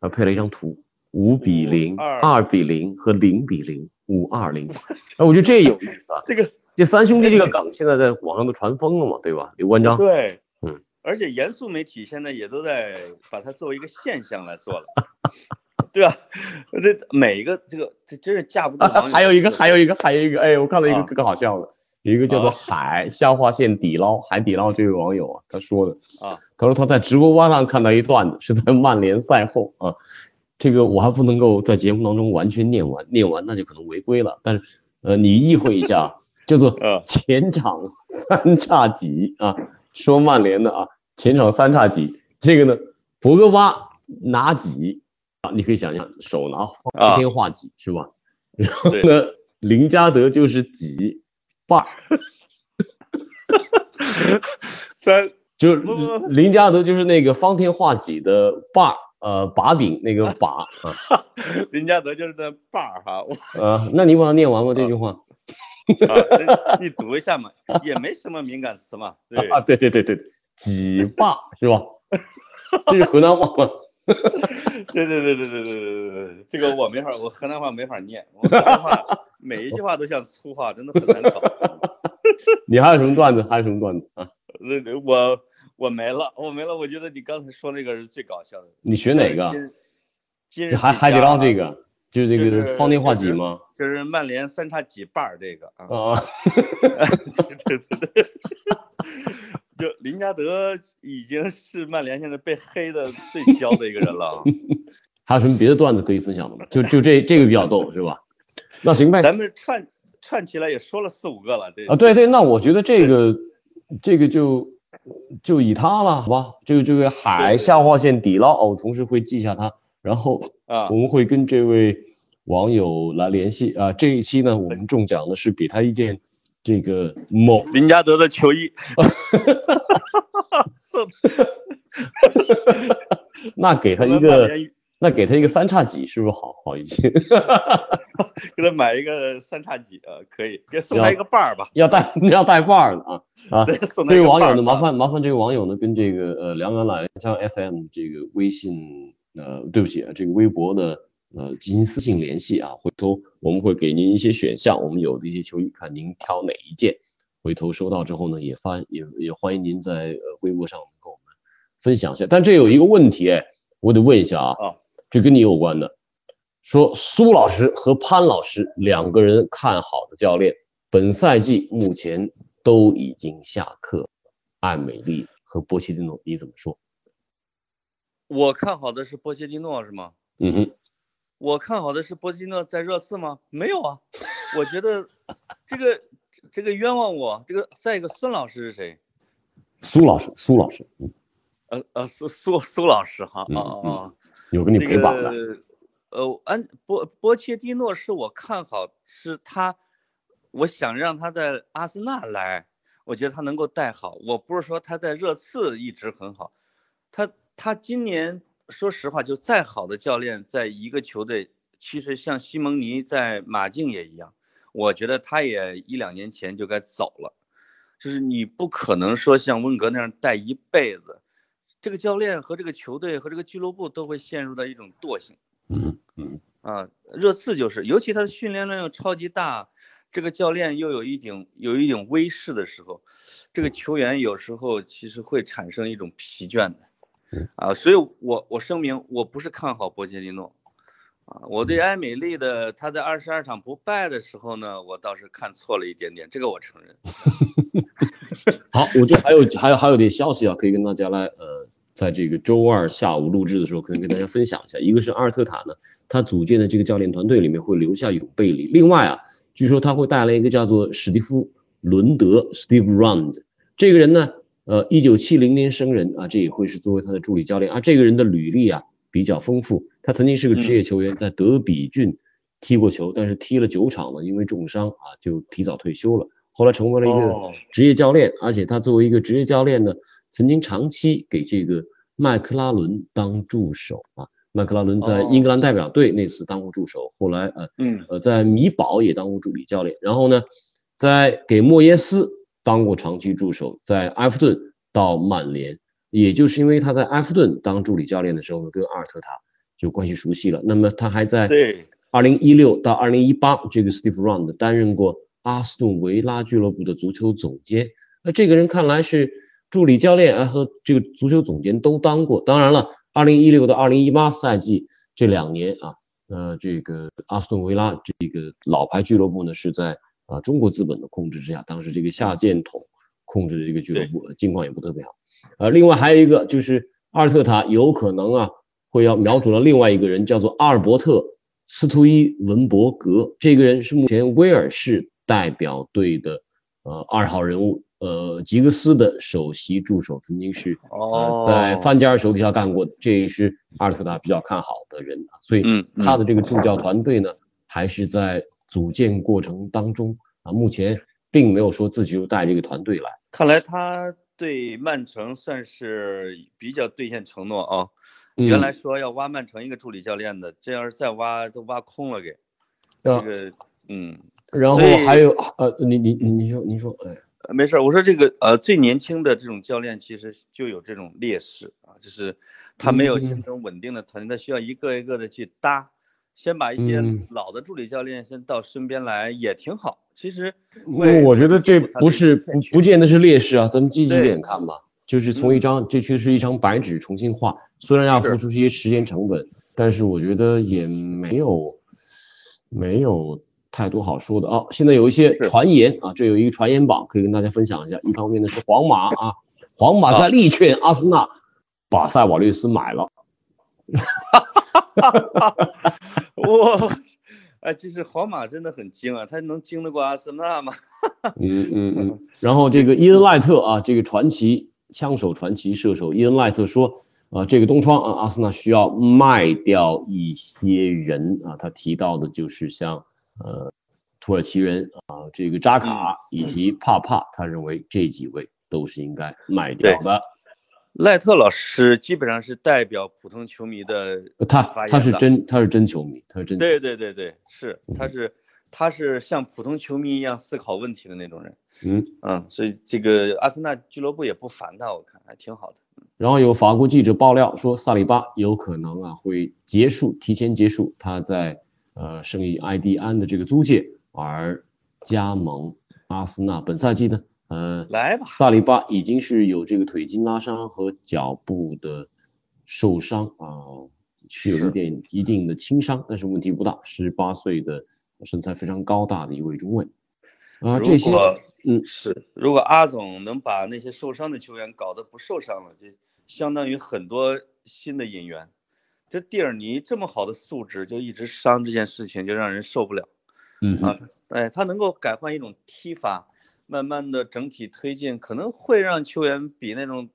C: 啊，配了一张图，五比零、
D: 5-2
C: 二比零和零比零，五二零。*laughs* 哎，我觉得这有意思啊。
D: 这个
C: 这三兄弟这个梗现在在网上都传疯了嘛，对吧？刘关张，
D: 对，
C: 嗯，
D: 而且严肃媒体现在也都在把它作为一个现象来做了，*laughs* 对吧？这每一个这个这真是架不住网友。*laughs*
C: 还有一个，还有一个，还有一个，哎，我看到一个
D: 啊
C: 更好笑的，有一个叫做
D: 啊。
C: 海下划线底捞海底捞这位网友啊，他说的
D: 啊，
C: 他说他在直播吧上看到一段子，是在 *laughs* 曼联赛后啊，这个我还不能够在节目当中完全念完，念完那就可能违规了，但是呃，你意会一下，叫做 *laughs*
D: 嗯。
C: 前场三叉戟啊，说曼联的啊，前场三叉戟，这个呢，博格巴拿戟啊，你可以想象手拿方天画戟是吧？然后呢，林加德就是戟把儿，*laughs*
D: 三 *laughs*
C: 就是林加德就是那个方天画戟的把儿，呃，把柄那个把啊，*laughs*
D: 林加德就是那把儿哈，我
C: 呃，那你把它念完吧这句话。
D: 啊，你读一下嘛，也没什么敏感词嘛，对。
C: 啊，对对对对，戟把是吧？这是河南话吗？*laughs*
D: 对对对对对对对对对，这个我没法，我河南话没法念，我河南话每一句话都像粗话，真的很难搞。*laughs*
C: 你还有什么段子？还有什么段子啊？
D: 呃，我我没了，我没了。我觉得你刚才说那个是最搞笑的。
C: 你学哪个？
D: 今今日
C: 这海海底捞这个，就是这个方天画戟吗？
D: 就是曼联三叉戟把儿这个啊，
C: 啊，
D: 对对对对，就林加德已经是曼联现在被黑的最焦的一个人了啊。*laughs*
C: 还有什么别的段子可以分享的吗？就就这这个比较逗是吧？那行呗。
D: 咱们串串起来也说了四五个了，对
C: 啊，对对，那我觉得这个这个就就以他了，好吧？这个这个海下划线底捞，哦，我同时会记下他，然后
D: 啊
C: 我们会跟这位网友来联系啊。这一期呢，我们中奖的是给他一件这个某
D: 林加德的球衣，*laughs* 送 *laughs*
C: 那给他一个那给他一个三叉戟，是不是好好一些？*laughs*
D: 给他买一个三叉戟啊，可以，给送他一个把儿吧。
C: 要带要带把儿的啊啊！这位网友呢，麻烦麻烦这位网友呢，跟这个呃两岸老乡 FM 这个微信呃，对不起啊，这个微博的呃进行私信联系啊，回头我们会给您一些选项，我们有的一些球衣，看您挑哪一件。回头收到之后呢，也发也也欢迎您在呃微博上跟我们分享一下。但这有一个问题哎，我得问一下啊，
D: 啊
C: 这跟你有关的，说苏老师和潘老师两个人看好的教练，本赛季目前都已经下课，艾美丽和波切蒂诺，你怎么说？
D: 我看好的是波切蒂诺是吗？
C: 嗯哼，
D: 我看好的是波切蒂诺在热刺吗？没有啊，我觉得这个这个冤枉我。这个再一个，孙老师是谁？
C: 苏老师，苏老师，嗯，
D: 呃呃，苏苏苏老师哈
C: 嗯
D: 啊啊啊！
C: 有给你
D: 这
C: 陪榜的，
D: 个呃，安波波切蒂诺是我看好，是他，我想让他在阿森纳来，我觉得他能够带好。我不是说他在热刺一直很好，他他今年说实话，就再好的教练，在一个球队，其实像西蒙尼在马竞也一样，我觉得他也一两年前就该走了，就是你不可能说像温格那样带一辈子。这个教练和这个球队和这个俱乐部都会陷入到一种惰性
C: 嗯嗯
D: 啊。热刺就是，尤其他的训练量又超级大，这个教练又有一顶有一顶威势的时候，这个球员有时候其实会产生一种疲倦的
C: 嗯
D: 啊。所以我我声明，我不是看好波切蒂诺啊，我对埃美丽的他在二十二场不败的时候呢，我倒是看错了一点点，这个我承认。*laughs*
C: 好，我这还有还有还有点消息啊，可以跟大家来呃，在这个周二下午录制的时候，可以跟大家分享一下。一个是阿尔特塔呢，他组建的这个教练团队里面会留下永贝里，另外啊，据说他会带来一个叫做史蒂夫伦德 （Steve Rund） 这个人呢，呃，一九七零年生人啊，这也会是作为他的助理教练啊。这个人的履历啊比较丰富，他曾经是个职业球员，在德比郡踢过球，但是踢了九场呢，因为重伤啊就提早退休了。后来成为了一个
D: 哦
C: 职业教练，而且他作为一个职业教练呢，曾经长期给这个麦克拉伦当助手啊。麦克拉伦在
D: 哦
C: 英格兰代表队那次当过助手，后来呃
D: 嗯
C: 呃在米堡也当过助理教练，然后呢，在给莫耶斯当过长期助手，在埃弗顿到曼联，也就是因为他在埃弗顿当助理教练的时候呢，跟阿尔特塔就关系熟悉了。那么他还在
D: 对
C: 二零一六到二零一八，这个 Steve Round 担任过阿斯顿维拉俱乐部的足球总监。那这个人看来是助理教练啊和这个足球总监都当过。当然了，二零一六到二零一八赛季这两年啊，呃，这个阿斯顿维拉这个老牌俱乐部呢是在啊中国资本的控制之下，当时这个夏建统控制的这个俱乐部境况也不特别好。呃，另外还有一个就是阿尔特塔有可能啊会要瞄准了另外一个人，叫做阿尔伯特斯图伊文伯格。这个人是目前威尔士代表队的呃二号人物，呃吉格斯的首席助手，曾经是
D: 哦
C: 呃在范加尔手底下干过，这也是阿尔特塔比较看好的人啊。所以他的这个助教团队呢还是在组建过程当中啊，目前并没有说自己就带这个团队来。
D: 看来他对曼城算是比较兑现承诺啊。
C: 嗯
D: 原来说要挖曼城一个助理教练的，这要是再挖都挖空了给。这
C: 啊
D: 个嗯，
C: 然后还有呃，你你你你说你说，哎，
D: 呃没事儿，我说这个呃最年轻的这种教练其实就有这种劣势啊，就是他没有
C: 嗯
D: 形成稳定的团队，他需要一个一个的去搭，先把一些
C: 嗯
D: 老的助理教练先到身边来也挺好。其实
C: 我觉得这不是不不见得是劣势啊，咱们积极点看吧。就是从一张，这确实是一张白纸重新画，虽然要付出一些时间成本，但是我觉得也没有没有太多好说的啊。现在有一些传言啊，这有一个传言榜可以跟大家分享一下。一方面呢是皇马啊，皇马在力劝阿森纳把塞瓦略斯买了。*laughs*
D: 我，哎，其实皇马真的很精啊，他能精得过阿森纳吗？*laughs*
C: 嗯嗯嗯，*laughs* 然后这个伊恩赖特啊，这个传奇枪手、传奇射手伊恩赖特说，啊，这个东窗啊，阿森纳需要卖掉一些人啊，他提到的就是像呃土耳其人啊，这个扎卡以及帕帕，他认为这几位都是应该卖掉的。
D: 赖特老师基本上是代表普通球迷的
C: 他他是真他是真球迷，他是真球迷
D: 对对对对，是，他是他是像普通球迷一样思考问题的那种人，
C: 嗯。
D: 嗯，所以这个阿森纳俱乐部也不烦他，我看还挺好的。
C: 然后有法国记者爆料说，萨里巴有可能啊会结束提前结束他在呃圣伊埃蒂安的这个租借，而加盟阿森纳。本赛季呢，呃，
D: 来吧，
C: 萨里巴已经是有这个腿筋拉伤和脚部的受伤啊，是有一点一定的轻伤，但是问题不大。十八岁的身材非常高大的一位中卫啊，这些嗯
D: 是，如果阿总能把那些受伤的球员搞得不受伤了，就相当于很多新的引援。这蒂尔尼这么好的素质，就一直伤这件事情就让人受不了
C: 嗯
D: 啊。哎，他能够改换一种踢法，慢慢的整体推进，可能会让球员比那种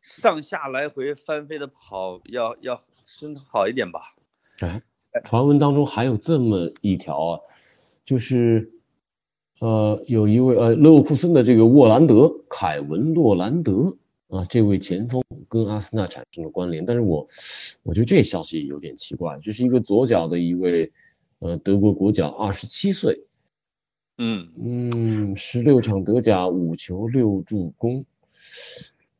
D: 上下来回翻飞的跑要要身好一点吧。
C: 哎，传闻当中还有这么一条啊，就是呃有一位呃勒沃库森的这个沃兰德凯文洛兰德啊，这位前锋跟阿森纳产生了关联，但是我我觉得这消息有点奇怪，就是一个左脚的一位呃德国国脚，二十七岁，
D: 嗯，
C: 嗯，十六场德甲五球六助攻，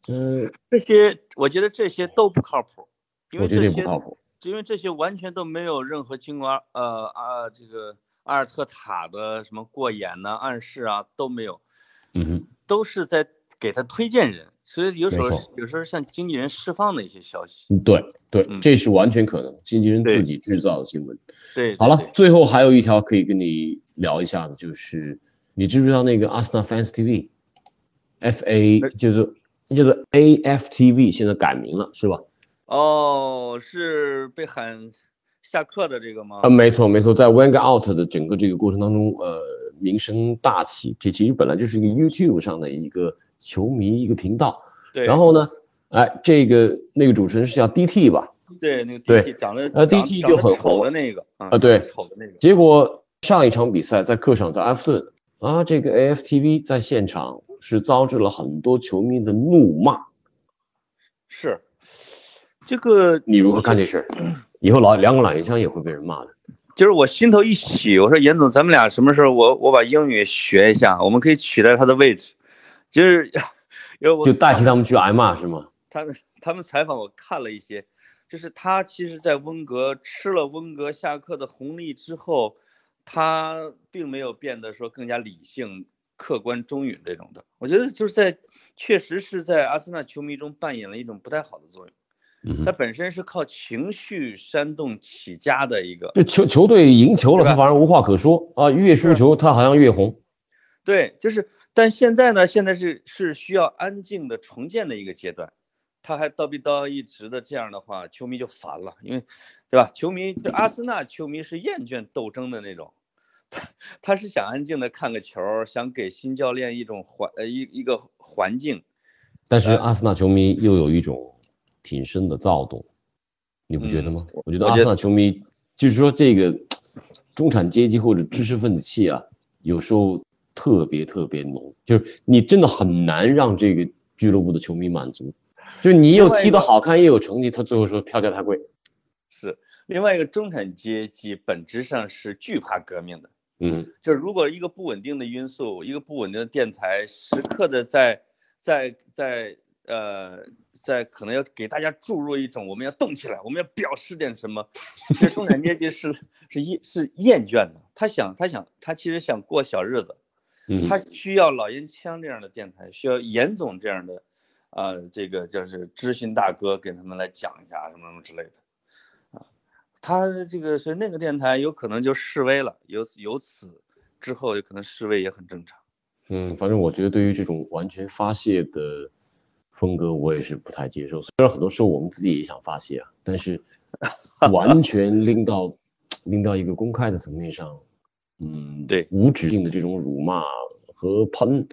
C: 呃，
D: 这些我觉得这些都不靠谱，因
C: 我觉得
D: 为这些
C: 不靠谱。
D: 因为这些完全都没有任何经过呃啊这个阿尔特塔的什么过眼呐、暗示啊都没有，
C: 嗯哼，
D: 都是在给他推荐人，所以有时候有时候向经纪人释放的一些消息。
C: 嗯对对，
D: 嗯
C: 这是完全可能，经纪人自己制造的新闻。
D: 对，
C: 好了，最后还有一条可以跟你聊一下的，就是你知不知道那个阿森纳 Fans TV，F A 就是就是 A F T V 现在改名了是吧？
D: 哦，是被喊下课的这个吗？
C: 啊，没错没错，在 Wang Out 的整个这个过程当中，呃，名声大起。这其实本来就是一个 YouTube 上的一个球迷一个频道，
D: 对，
C: 然后呢，哎，这个那个主持人是叫 DT 吧？
D: 对那个
C: 对
D: DT 长得
C: 呃 DT 就很红
D: 的那个啊
C: 啊对
D: 丑的那个。
C: 结果上一场比赛在客场在埃弗顿啊，这个 AFTV 在现场是遭致了很多球迷的怒骂。
D: 是，这个
C: 你如何看这事儿？*clears throat* 以后老两个老烟枪也会被人骂的。
D: 就是我心头一喜，我说严总，咱们俩什么时候我我把英语学一下，我们可以取代他的位置。就是，因为我
C: 就代替他们去挨骂是吗？
D: 他们他们采访我看了一些，就是他其实，在温格吃了温格下课的红利之后，他并没有变得说更加理性、客观、中允这种的。我觉得就是在确实是在阿森纳球迷中扮演了一种不太好的作用。
C: 嗯
D: 他本身是靠情绪煽动起家的一个，
C: 就球球队赢球了，他反而无话可说啊，越输球他好像越红。
D: 对，就是，但现在呢，现在是是需要安静的重建的一个阶段，他还叨逼叨一直的这样的话，球迷就烦了，因为，对吧？球迷就阿森纳球迷是厌倦斗争的那种，他他是想安静的看个球，想给新教练一种环呃一一个环境，
C: 但是阿森纳球迷又有一种挺深的躁动，你不觉得吗？我觉得阿森纳球迷就是说这个中产阶级或者知识分子气啊，有时候特别特别浓，就是你真的很难让这个俱乐部的球迷满足。就是你又踢得好看，又有成绩，他最后说票价太贵。
D: 是另外一个中产阶级本质上是惧怕革命的。
C: 嗯
D: 就是如果一个不稳定的因素，一个不稳定的电台，时刻的在在在呃在可能要给大家注入一种我们要动起来，我们要表示点什么。其实中产阶级是是厌是厌倦的，他想他想他其实想过小日子，
C: 嗯，
D: 他需要老烟枪这样的电台，需要严总这样的啊、这个就是知心大哥给他们来讲一下什么什么之类的啊。他这个是那个电台有可能就示威了，由此由此之后有可能示威也很正常。
C: 嗯，反正我觉得对于这种完全发泄的风格，我也是不太接受。虽然很多时候我们自己也想发泄啊，但是 *laughs* 完全拎到拎到一个公开的层面上，嗯，
D: 对
C: 无止境的这种辱骂和喷，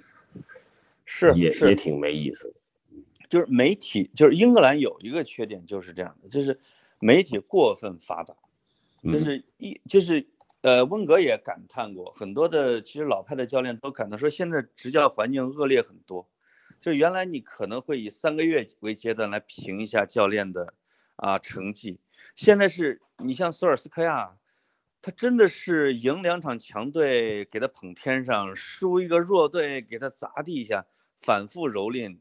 C: 也
D: 是是
C: 也挺没意思的。
D: 就是媒体，就是英格兰有一个缺点就是这样的，就是媒体过分发达，就
C: 嗯
D: 是一就是呃，温格也感叹过，很多的其实老派的教练都感叹说，现在执教环境恶劣很多。就原来你可能会以三个月为阶段来评一下教练的啊成绩，现在是你像索尔斯克亚，他真的是赢两场强队给他捧天上，输一个弱队给他砸地下，反复蹂躏。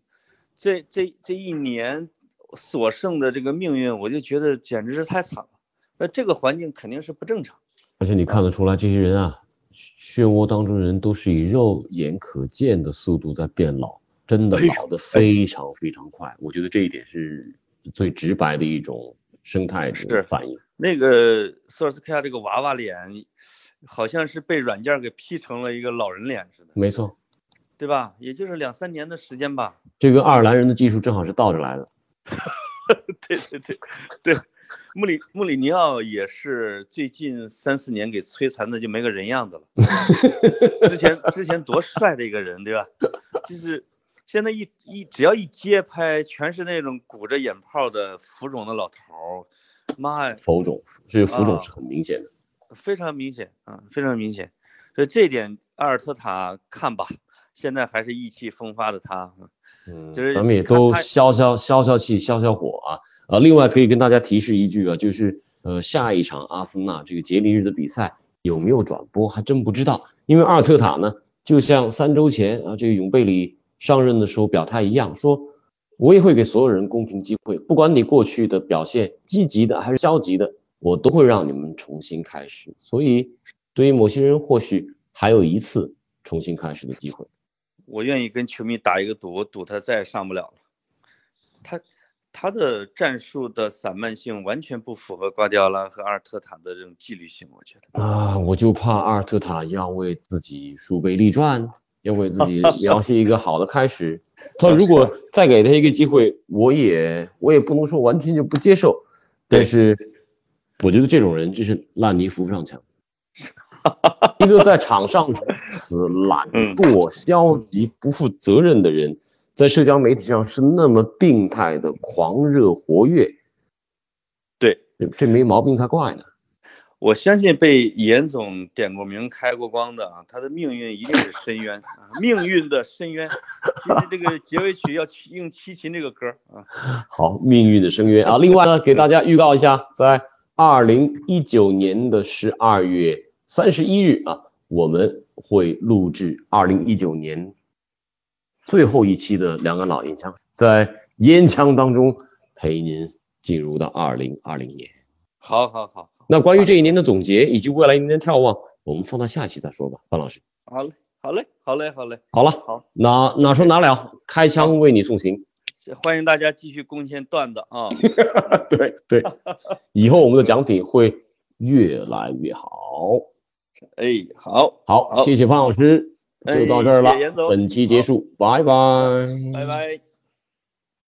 D: 这这这一年所剩的这个命运，我就觉得简直是太惨了。那这个环境肯定是不正常。
C: 而且你看得出来，这些人啊，漩涡当中人都是以肉眼可见的速度在变老，真的老得非常非常快。我觉得这一点是最直白的一种生态的
D: 是
C: 反应。
D: 那个索尔斯克亚这个娃娃脸，好像是被软件给 P 成了一个老人脸似的，
C: 没错，
D: 对吧？也就是两三年的时间吧。
C: 这个爱尔兰人的技术正好是倒着来的。*laughs*
D: 对对对对，穆里穆里尼奥也是最近三四年给摧残的就没个人样子了。之前之前多帅的一个人，对吧？就是现在一一只要一街拍，全是那种鼓着眼泡的浮肿的老头儿，妈呀，
C: 浮肿，这个浮肿
D: 啊
C: 是很明显的。
D: 非常明显啊，非常明显。所以这点阿尔特塔看吧，现在还是意气风发的他，
C: 嗯，
D: 就是
C: 咱们也都消消消消气、消消火啊。呃，另外可以跟大家提示一句啊，就是呃下一场阿森纳这个杰尼日的比赛有没有转播，还真不知道。因为阿尔特塔呢，就像三周前啊这个永贝里上任的时候表态一样，说我也会给所有人公平机会，不管你过去的表现积极的还是消极的，我都会让你们重新开始。所以对于某些人，或许还有一次重新开始的机会。
D: 我愿意跟球迷打一个赌，我赌他再也上不了了。他他的战术的散漫性完全不符合瓜迪奥拉和阿尔特塔的这种纪律性，我觉得。
C: 啊，我就怕阿尔特塔要为自己树碑立传，要为自己 *laughs* 要是一个好的开始。*laughs* 他如果 *laughs* 再给他一个机会，我也我也不能说完全就不接受，但是我觉得这种人就是烂泥扶不上墙。一个在场上如此懒惰、消极、不负责任的人，在社交媒体上是那么病态的狂热活跃，
D: 对，
C: 这这没毛病才怪呢。
D: 我相信被严总点过名、开过光的啊，他的命运一定是深渊啊，命运的深渊。今天这个结尾曲要用齐秦这个歌啊。
C: 好，命运的深渊啊！另外呢，给大家预告一下，在二零一九年的十二月三十一日啊，我们会录制二零一九年最后一期的两个老烟枪，在烟枪当中陪您进入到二零二零年。
D: 好好好，
C: 那关于这一年的总结以及未来一年的眺望，我们放到下期再说吧，范老师。
D: 好嘞，好嘞，好嘞，好嘞，
C: 好了，
D: 好，
C: 哪哪说哪了，开枪为你送行。
D: 欢迎大家继续贡献段子啊。*laughs*
C: 对对，以后我们的奖品会越来越好。
D: 哎，好，
C: 好，
D: 好
C: 谢谢范老师，就到这儿了
D: 哎谢谢严，总
C: 本期结束，拜拜。
D: 拜拜。